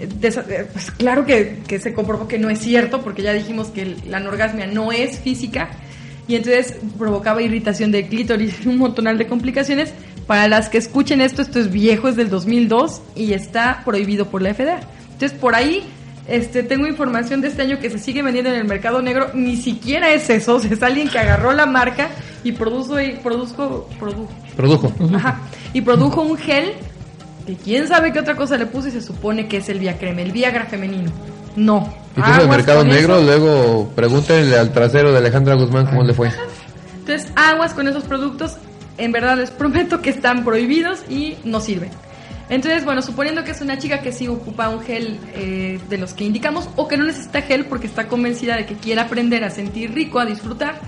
Eh, Pues claro que, que se comprobó que no es cierto, porque ya dijimos que la anorgasmia no es física y entonces provocaba irritación del clítoris y un montonal de complicaciones. Para las que escuchen esto, esto es viejo, es del 2002 y está prohibido por la FDA. Entonces por ahí este, tengo información de este año que se sigue vendiendo en el mercado negro. Ni siquiera es eso, o sea, es alguien que agarró la marca y produjo, y produjo, produjo, Produjo. Ajá. Y produjo un gel que quién sabe qué otra cosa le puso y se supone que es el Viacrem, el Viagra femenino. No. Y puso el mercado negro, eso. luego pregúntenle al trasero de Alejandra Guzmán cómo le fue. Entonces, aguas con esos productos. En verdad les prometo que están prohibidos y no sirven. Entonces, bueno, suponiendo que es una chica que sí ocupa un gel eh, de los que indicamos o que no necesita gel porque está convencida de que quiere aprender a sentir rico, a disfrutar,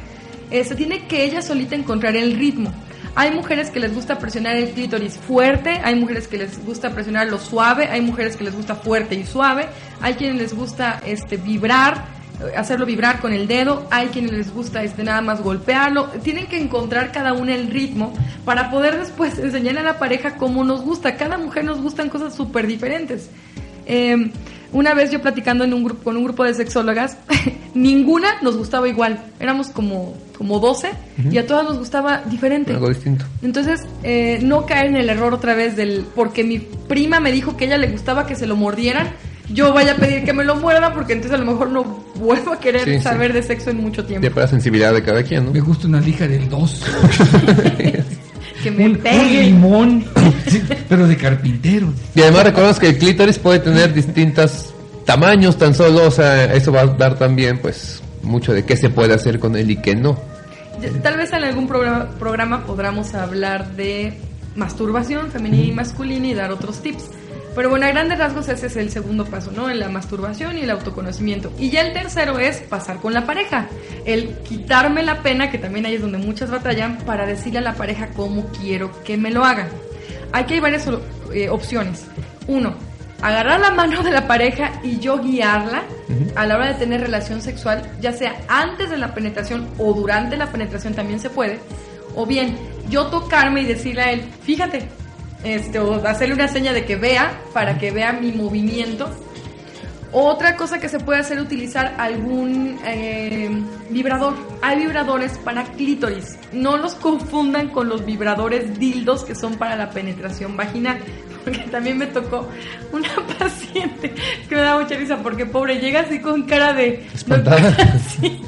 eh, se tiene que ella solita encontrar el ritmo. Hay mujeres que les gusta presionar el clítoris fuerte, hay mujeres que les gusta presionar lo suave, hay mujeres que les gusta fuerte y suave, hay quienes les gusta este vibrar, eh, hacerlo vibrar con el dedo, hay quienes les gusta este nada más golpearlo, tienen que encontrar cada una el ritmo para poder después enseñar a la pareja cómo nos gusta, cada mujer nos gustan cosas súper diferentes. Eh, una vez yo platicando en un grupo, con un grupo de sexólogas, ninguna nos gustaba igual. Éramos como, como 12 y a todas nos gustaba diferente. Algo distinto. Entonces, eh, no caer en el error otra vez del. Porque mi prima me dijo que a ella le gustaba que se lo mordieran. Yo vaya a pedir que me lo muerda porque entonces a lo mejor no vuelvo a querer Sí, sí. saber de sexo en mucho tiempo. Ya para la sensibilidad de cada quien, ¿no? Me gusta una lija del 2. Que me un, limón, pero de carpintero. Y además recordemos que el clítoris puede tener distintos tamaños tan solo, o sea, eso va a dar también pues mucho de qué se puede hacer con él y qué no. Tal vez en algún programa, programa podamos hablar de masturbación femenina y masculina y dar otros tips. Pero bueno, a grandes rasgos ese es el segundo paso, ¿no? En la masturbación y el autoconocimiento. Y ya el tercero es pasar con la pareja. El quitarme la pena, que también ahí es donde muchas batallan, para decirle a la pareja cómo quiero que me lo haga. Aquí hay varias eh, opciones. Uno, agarrar la mano de la pareja y yo guiarla a la hora de tener relación sexual, ya sea antes de la penetración o durante la penetración también se puede. O bien, yo tocarme y decirle a él, fíjate, este, o hacerle una seña de que vea, para que vea mi movimiento. Otra cosa que se puede hacer es utilizar algún eh, vibrador. Hay vibradores para clítoris. No los confundan con los vibradores dildos que son para la penetración vaginal. Porque también me tocó una paciente que me da mucha risa porque pobre llega así con cara de... sí,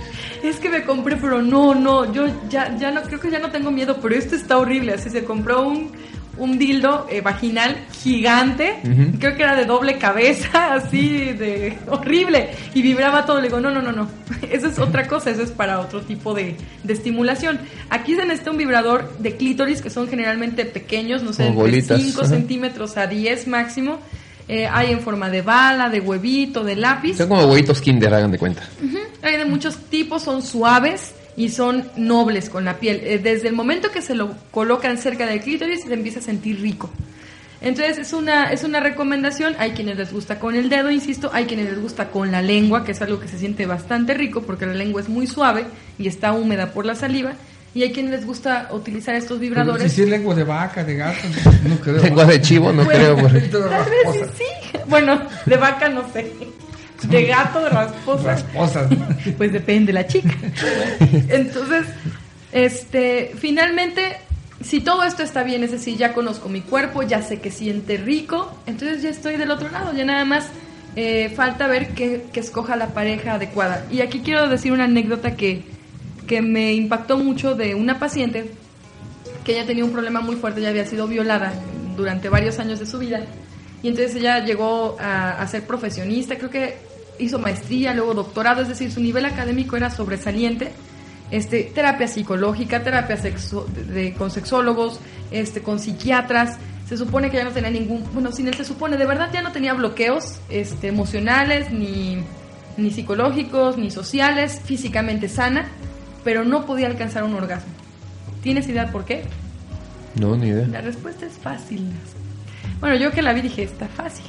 es que me compré, pero no, no, yo ya, ya no, creo que ya no tengo miedo, pero esto está horrible. Así se compró un un dildo eh, vaginal gigante, creo que era de doble cabeza, así de horrible, y vibraba todo. Le digo, no, no, no, no, eso es otra cosa, eso es para otro tipo de, estimulación. Aquí se necesita un vibrador de clítoris que son generalmente pequeños, no sé, de 5 centímetros a 10 máximo. Eh, hay en forma de bala, de huevito, de lápiz. Son como huevitos Kinder, hagan de cuenta. Hay de muchos tipos, son suaves y son nobles con la piel. Eh, desde el momento que se lo colocan cerca del clítoris se empieza a sentir rico. Entonces es una, es una recomendación, hay quienes les gusta con el dedo, insisto, hay quienes les gusta con la lengua, que es algo que se siente bastante rico porque la lengua es muy suave y está húmeda por la saliva. Y hay quienes les gusta utilizar estos vibradores. Si es lengua de vaca, de gato, no, creo. Lengua de chivo, no creo. Tal vez sí. Bueno, de vaca no sé. De gato, rasposa. Pues depende la chica. Entonces, este, finalmente, si todo esto está bien, es decir, ya conozco mi cuerpo, ya sé que siente rico, entonces ya estoy del otro lado, ya nada más eh, falta ver que, escoja la pareja adecuada. Y aquí quiero decir una anécdota que, que me impactó mucho de una paciente que ella tenía un problema muy fuerte, ya había sido violada durante varios años de su vida. Y entonces ella llegó a, a ser profesionista, creo que hizo maestría, luego doctorado, es decir, su nivel académico era sobresaliente. Este, terapia psicológica, terapia sexo, de, con sexólogos, este, con psiquiatras. Se supone que ya no tenía ningún, bueno, sin él se supone, de verdad ya no tenía bloqueos este, emocionales, ni, ni psicológicos, ni sociales, físicamente sana, pero no podía alcanzar un orgasmo. ¿Tienes idea por qué? No, ni idea. La respuesta es fácil. Bueno, yo que la vi dije, está fácil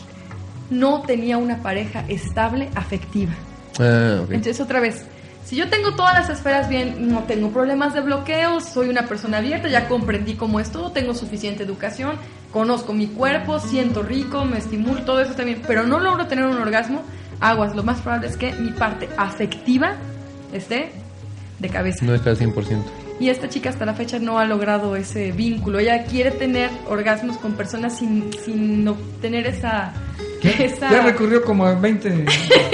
no tenía una pareja estable afectiva. Ah, Entonces otra vez, si yo tengo todas las esferas bien, no tengo problemas de bloqueo, soy una persona abierta, ya comprendí cómo es todo, tengo suficiente educación, conozco mi cuerpo, siento rico, me estimulo, todo eso también, pero no logro tener un orgasmo, aguas, lo más probable es que mi parte afectiva esté de cabeza. No está al 100%. Y esta chica hasta la fecha no ha logrado ese vínculo. Ella quiere tener orgasmos con personas sin, sin obtener esa ya recurrió como a 20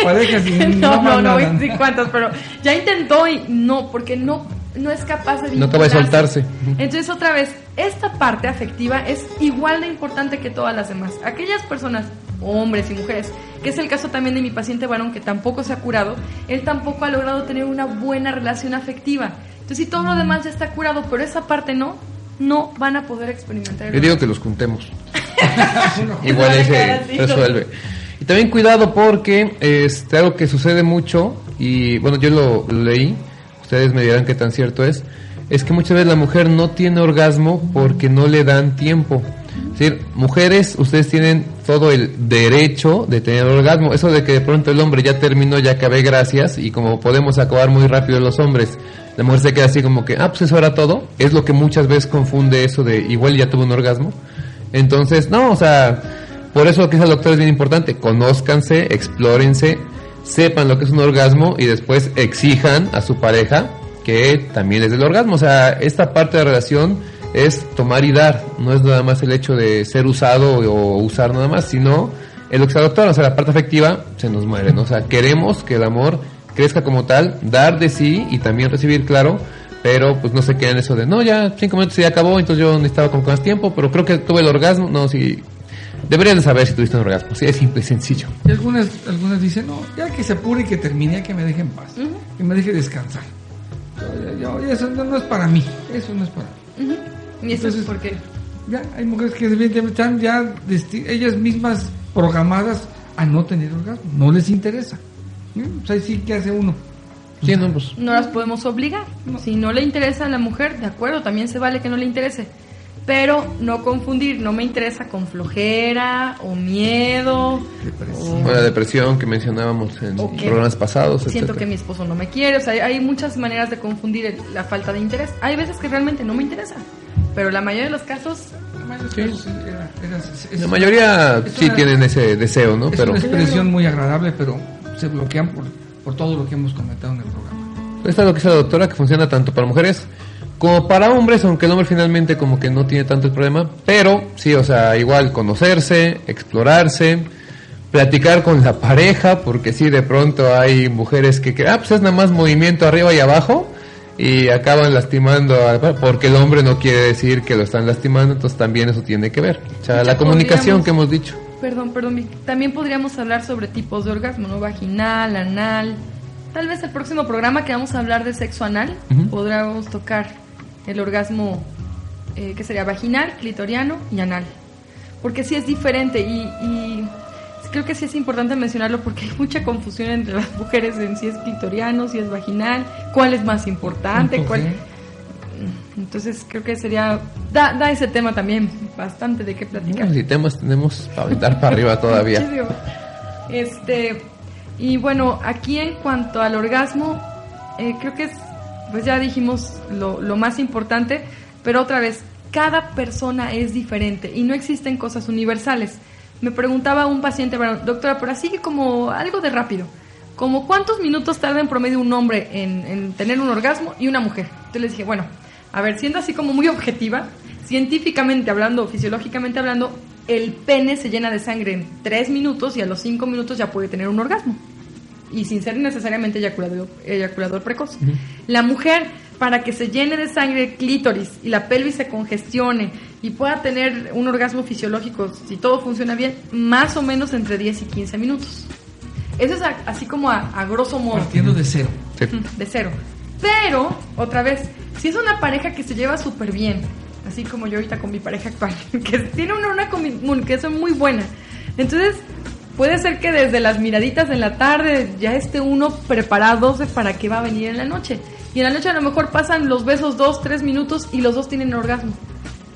parejas y no, no, no, no, cuántas, pero ya intentó y no, porque no, no es capaz de No acaba de soltarse. Entonces, otra vez, esta parte afectiva es igual de importante que todas las demás. Aquellas personas, hombres y mujeres, que es el caso también de mi paciente varón que tampoco se ha curado, él tampoco ha logrado tener una buena relación afectiva. Entonces, si todo lo demás ya está curado, pero esa parte no, no van a poder experimentar. Yo digo que los juntemos. Igual ese resuelve. Y también cuidado porque este algo que sucede mucho y bueno, yo lo, leí, ustedes me dirán qué tan cierto es, es que muchas veces la mujer no tiene orgasmo porque no le dan tiempo. Es decir, mujeres, ustedes tienen todo el derecho de tener orgasmo. Eso de que de pronto el hombre ya terminó, ya acabé, gracias, y como podemos acabar muy rápido los hombres, la mujer se queda así como que, ah, pues eso era todo. Es lo que muchas veces confunde eso de igual ya tuvo un orgasmo. Entonces, no, o sea, por eso que dice el doctor es bien importante. Conózcanse, explórense, sepan lo que es un orgasmo y después exijan a su pareja que también es del orgasmo. O sea, esta parte de la relación es tomar y dar. No es nada más el hecho de ser usado o usar nada más, sino el lo que doctor, o sea, la parte afectiva se nos muere, ¿no? O sea, queremos que el amor crezca como tal, dar de sí y también recibir, claro, pero pues no se queda en eso de, no, ya cinco minutos y ya acabó, entonces yo necesitaba como más tiempo, pero creo que tuve el orgasmo, no, sí, deberían de saber si tuviste un orgasmo, sí, es simple y sencillo. Y algunas, algunas dicen, no, ya que se apure y que termine, que me deje en paz, que me deje descansar. Yo, eso no, es para mí, eso no es para mí. ¿Y eso es por qué? ya hay mujeres que evidentemente están ya ellas mismas programadas a no tener orgasmo, no les interesa. ¿Mm? O sea, sí, ¿qué hace uno? Sí, no, pues. No las podemos obligar. Si no le interesa a la mujer, de acuerdo, también se vale que no le interese. Pero no confundir, no me interesa con flojera o miedo. Depresión. O la depresión que mencionábamos en Ok. programas pasados. Siento etcétera. que mi esposo no me quiere. O sea, hay- hay muchas maneras de confundir el- la falta de interés. Hay veces que realmente no me interesa. Pero la mayoría de los casos, Sí, sí, era- era- es- es- La mayoría es sí una- tienen ese deseo, ¿no? Es Pero una expresión muy agradable, pero se bloquean por, por todo lo que hemos comentado en el programa. esta es lo que dice la doctora, que funciona tanto para mujeres como para hombres, aunque el hombre finalmente como que no tiene tanto el problema. Pero sí, o sea, igual conocerse, explorarse, platicar con la pareja, porque sí, de pronto hay mujeres que, que ah, pues es nada más movimiento arriba y abajo. Y acaban lastimando, a- porque el hombre no quiere decir que lo están lastimando, entonces también eso tiene que ver. O sea, la comunicación que hemos dicho. perdón, perdón, también podríamos hablar sobre tipos de orgasmo, ¿no? Vaginal, anal. Tal vez el próximo programa que vamos a hablar de sexo anal, podríamos tocar el orgasmo eh, que sería vaginal, clitoriano y anal. Porque sí es diferente y, y creo que sí es importante mencionarlo porque hay mucha confusión entre las mujeres en si es clitoriano, si es vaginal, cuál es más importante, Punto cuál... Entonces creo que sería... Da, da ese tema también bastante de qué platicar. Si temas tenemos para aventar para arriba todavía. Este, y bueno, aquí en cuanto al orgasmo, eh, creo que es, pues ya dijimos lo, lo más importante, pero otra vez, cada persona es diferente y no existen cosas universales. Me preguntaba un paciente, doctora, pero así como algo de rápido, como cuántos minutos tarda en promedio un hombre en, en tener un orgasmo y una mujer. Entonces le dije, bueno, a ver, siendo así como muy objetiva, científicamente hablando, fisiológicamente hablando, el pene se llena de sangre en 3 minutos y a los 5 minutos ya puede tener un orgasmo. Y sin ser necesariamente eyaculador, eyaculador precoz. La mujer, para que se llene de sangre el clítoris y la pelvis se congestione y pueda tener un orgasmo fisiológico, si todo funciona bien, más o menos entre 10 y 15 minutos. Eso es a- así como a, a grosso modo Partiendo de cero. Sí. de cero. Pero, otra vez, si es una pareja que se lleva súper bien, así como yo ahorita con mi pareja actual, que tiene una, una comunicación muy buena, entonces puede ser que desde las miraditas en la tarde ya esté uno preparado para que va a venir en la noche. Y en la noche a lo mejor pasan los besos dos, tres minutos y los dos tienen orgasmo.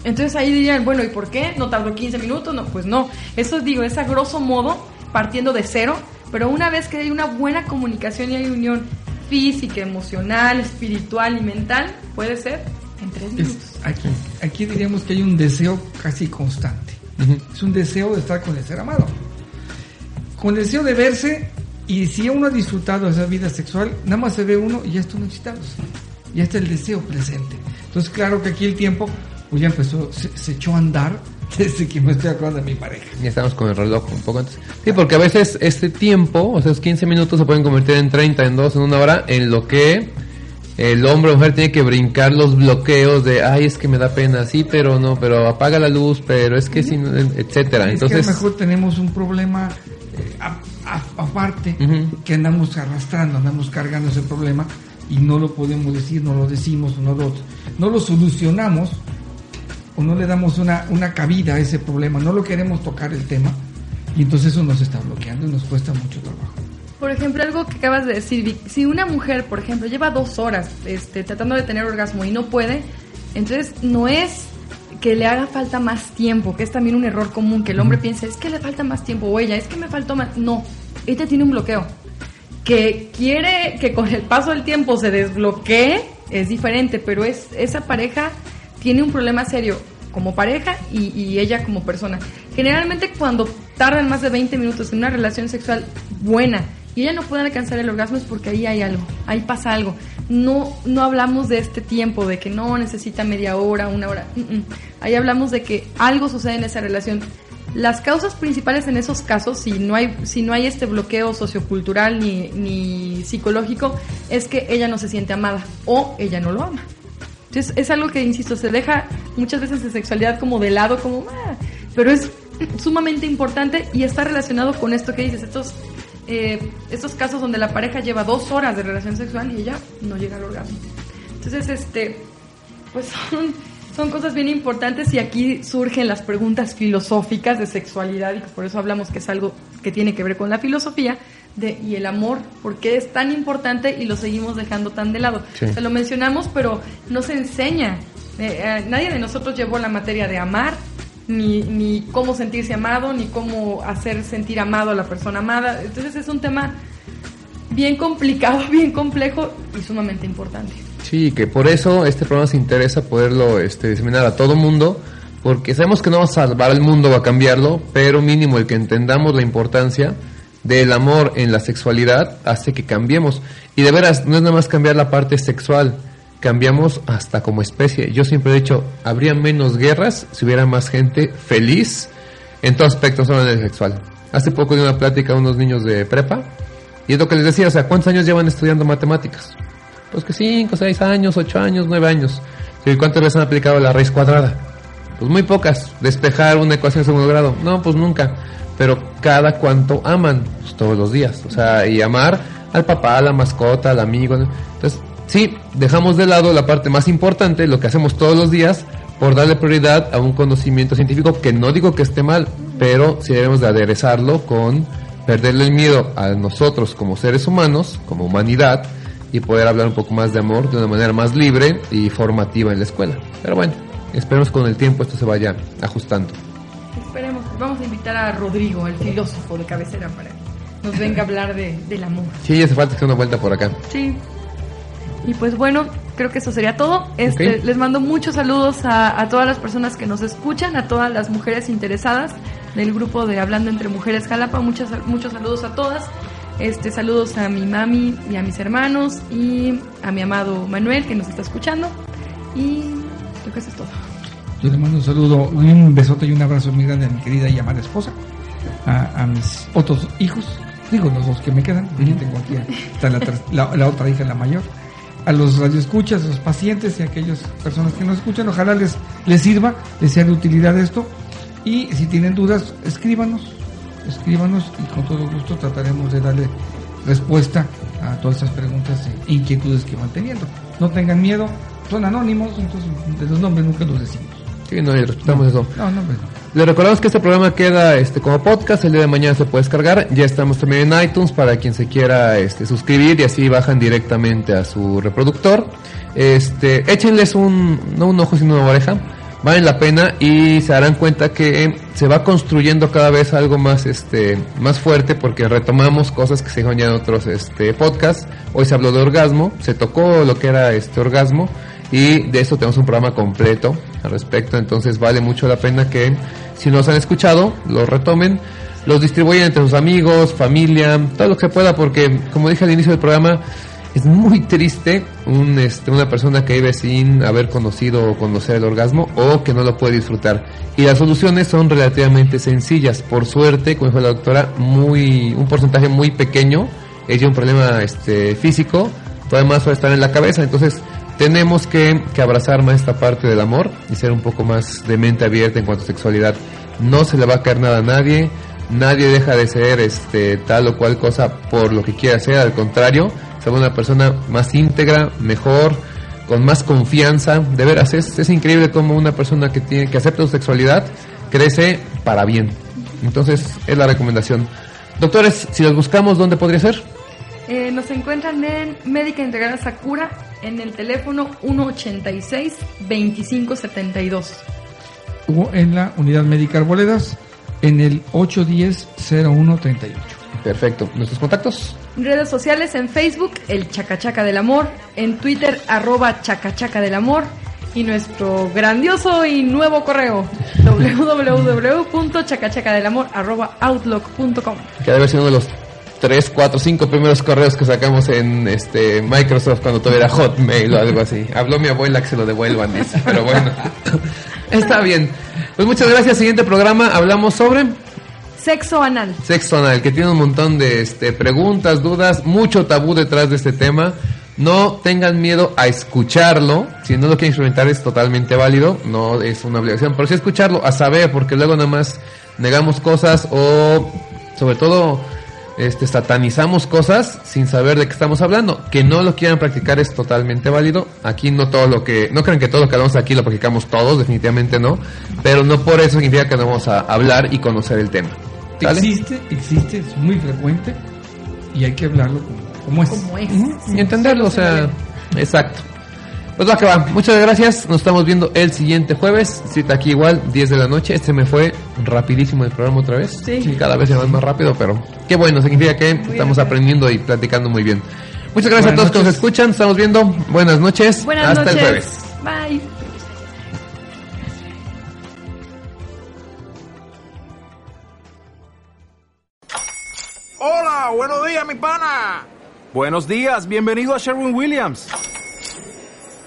Entonces ahí dirían, bueno, ¿y por qué? ¿No tardó 15 minutos? No, pues no. Eso digo, es a grosso modo, partiendo de cero, pero una vez que hay una buena comunicación y hay unión física, emocional, espiritual y mental, puede ser en tres minutos. Es- aquí, aquí diríamos que hay un deseo casi constante. Es un deseo de estar con el ser amado. Con el deseo de verse y si uno ha disfrutado esa vida sexual, nada más se ve uno y ya está uno excitándose. Ya está el deseo presente. Entonces, claro que aquí el tiempo pues ya empezó, se, se echó a andar desde que me estoy acordando de mi pareja. Ya estamos con el reloj un poco antes. Sí, porque a veces este tiempo, o sea, esos 15 minutos se pueden convertir en 30, en 2, en una hora, en lo que el hombre o mujer tiene que brincar los bloqueos de, ay, es que me da pena, sí, pero no, pero apaga la luz, pero es que sí, no, etcétera. es que a Entonces, lo mejor tenemos un problema eh, aparte que andamos arrastrando, andamos cargando ese problema y no lo podemos decir, no lo decimos, no lo, no lo solucionamos o no le damos una, una cabida a ese problema, no lo queremos tocar el tema y entonces eso nos está bloqueando y nos cuesta mucho trabajo. Por ejemplo, algo que acabas de decir, Vic, si una mujer, por ejemplo, lleva dos horas este, tratando de tener orgasmo y no puede, entonces no es que le haga falta más tiempo, que es también un error común, que el hombre piensa, es que le falta más tiempo, o ella, es que me faltó más. No, ella tiene un bloqueo. Que quiere que con el paso del tiempo se desbloquee, es diferente, pero es esa pareja tiene un problema serio como pareja y, y ella como persona. Generalmente cuando tardan más de 20 minutos en una relación sexual buena y ella no puede alcanzar el orgasmo es porque ahí hay algo, ahí pasa algo. No, no hablamos de este tiempo, de que no necesita media hora, una hora. Mm, mm. Ahí hablamos de que algo sucede en esa relación. Las causas principales en esos casos, si no hay, si no hay este bloqueo sociocultural ni, ni psicológico, es que ella no se siente amada o ella no lo ama. Entonces es algo que, insisto, se deja muchas veces de sexualidad como de lado, como, "Ah", pero es sumamente importante y está relacionado con esto que dices, estos, eh, estos casos donde la pareja lleva dos horas de relación sexual y ella no llega al orgasmo. Entonces, este, pues son, Son cosas bien importantes y aquí surgen las preguntas filosóficas de sexualidad y por eso hablamos que es algo que tiene que ver con la filosofía de, y el amor, por qué es tan importante y lo seguimos dejando tan de lado. Se lo mencionamos, pero no se enseña. Eh, eh, nadie de nosotros llevó la materia de amar, ni, ni cómo sentirse amado, ni cómo hacer sentir amado a la persona amada. Entonces es un tema bien complicado, bien complejo y sumamente importante. Sí, que por eso este programa se interesa poderlo este, diseminar a todo mundo, porque sabemos que no va a salvar el mundo o a cambiarlo, pero mínimo el que entendamos la importancia del amor en la sexualidad hace que cambiemos. Y de veras, no es nada más cambiar la parte sexual, cambiamos hasta como especie. Yo siempre he dicho, habría menos guerras si hubiera más gente feliz en todo aspecto, solo en el sexual. Hace poco di una plática a unos niños de prepa, y es lo que les decía, o sea, ¿cuántos años llevan estudiando matemáticas? Pues que 5, 6 años, 8 años, 9 años. ¿Y cuántas veces han aplicado la raíz cuadrada? Pues muy pocas. Despejar una ecuación de segundo grado. No, pues nunca. Pero cada cuánto aman, pues todos los días. O sea, y amar al papá, la mascota, al amigo. Entonces, sí, dejamos de lado la parte más importante, lo que hacemos todos los días, por darle prioridad a un conocimiento científico que no digo que esté mal, pero sí debemos de aderezarlo con perderle el miedo a nosotros como seres humanos, como humanidad, y poder hablar un poco más de amor de una manera más libre y formativa en la escuela. Pero bueno, esperemos con el tiempo esto se vaya ajustando. Esperemos. Vamos a invitar a Rodrigo, el filósofo de cabecera, para que nos venga a hablar de, del amor. Sí, hace falta que una vuelta por acá. Sí. Y pues bueno, creo que eso sería todo. Este, Les mando muchos saludos a, a, todas las personas que nos escuchan, a todas las mujeres interesadas del grupo de Hablando entre Mujeres Jalapa. Muchas, muchos saludos a todas. Este, saludos a mi mami y a mis hermanos y a mi amado Manuel que nos está escuchando. Y creo que eso es todo. Yo le mando un saludo, un besote y un abrazo muy grande a mi querida y amada esposa, a, a mis otros hijos, digo los dos que me quedan, uh -huh. tengo aquí, está la, la, la, otra hija, la mayor, a los radioescuchas, a los pacientes y a aquellas personas que nos escuchan, ojalá les, les sirva, les sea de utilidad esto, y si tienen dudas, escríbanos, escríbanos y con todo gusto trataremos de darle respuesta a todas esas preguntas e inquietudes que van teniendo. No tengan miedo, son anónimos, entonces de los nombres nunca los decimos. Sí, no, y respetamos no, eso. No, no, pues no. Le recordamos que este programa queda este como podcast, el día de mañana se puede descargar, ya estamos también en iTunes para quien se quiera este, suscribir y así bajan directamente a su reproductor. Este, échenles un, no un ojo sino una oreja, valen la pena y se darán cuenta que se va construyendo cada vez algo más este más fuerte porque retomamos cosas que se dijeron ya en otros este podcasts. Hoy se habló de orgasmo, se tocó lo que era este orgasmo y de eso tenemos un programa completo al respecto, entonces vale mucho la pena que si nos han escuchado, lo retomen, los distribuyan entre sus amigos, familia, todo lo que pueda porque como dije al inicio del programa es muy triste un, este, una persona que vive sin haber conocido o conocer el orgasmo o que no lo puede disfrutar. Y las soluciones son relativamente sencillas. Por suerte, como dijo la doctora, muy, un porcentaje muy pequeño es un problema este, físico, todo demás va a estar en la cabeza. Entonces, tenemos que, que abrazar más esta parte del amor y ser un poco más de mente abierta en cuanto a sexualidad. No se le va a caer nada a nadie, nadie deja de ser este, tal o cual cosa por lo que quiera ser, al contrario, ser una persona más íntegra, mejor, con más confianza. De veras, es, es increíble como una persona que, tiene, que acepta su sexualidad crece para bien. Entonces, es la recomendación. Doctores, si los buscamos, ¿dónde podría ser? Eh, nos encuentran en Médica Integral Sakura en el teléfono 186-2572. O en la Unidad Médica Arboledas en el 810-0138. Perfecto. ¿Nuestros contactos? Redes sociales en Facebook, el Chacachaca del Amor, en Twitter, arroba Chacachaca del Amor, y nuestro grandioso y nuevo correo, www.chacachacadelamor.outlook.com. Que debe ser uno de los 3, 4, 5 primeros correos que sacamos en este Microsoft cuando todavía era Hotmail o algo así. Habló mi abuela que se lo devuelvan, dice, pero bueno. Está bien. Pues muchas gracias. Siguiente programa, hablamos sobre... Sexo anal. Sexo anal, que tiene un montón de este, preguntas, dudas, mucho tabú detrás de este tema. No tengan miedo a escucharlo. Si no lo quieren experimentar es totalmente válido. No es una obligación. Pero sí escucharlo, a saber, porque luego nada más negamos cosas o sobre todo este, satanizamos cosas sin saber de qué estamos hablando. Que no lo quieran practicar es totalmente válido. Aquí no todo lo que, no crean que todo lo que hablamos aquí lo practicamos todos, definitivamente no. Pero no por eso significa que no vamos a hablar y conocer el tema. ¿Sale? Existe, existe, es muy frecuente y hay que hablarlo como, como es. Como es. y entenderlo, o sea, exacto. Pues va que va, muchas gracias, nos estamos viendo el siguiente jueves, cita aquí igual, 10 de la noche, este me fue rapidísimo el programa otra vez, Sí. cada vez se va más rápido, pero qué bueno, significa que estamos bien. aprendiendo y platicando muy bien. Muchas gracias a todos que nos escuchan, estamos viendo, buenas noches, Buenas hasta noches. el jueves. Bye. Hola, buenos días, mi pana. Buenos días, bienvenido a Sherwin Williams.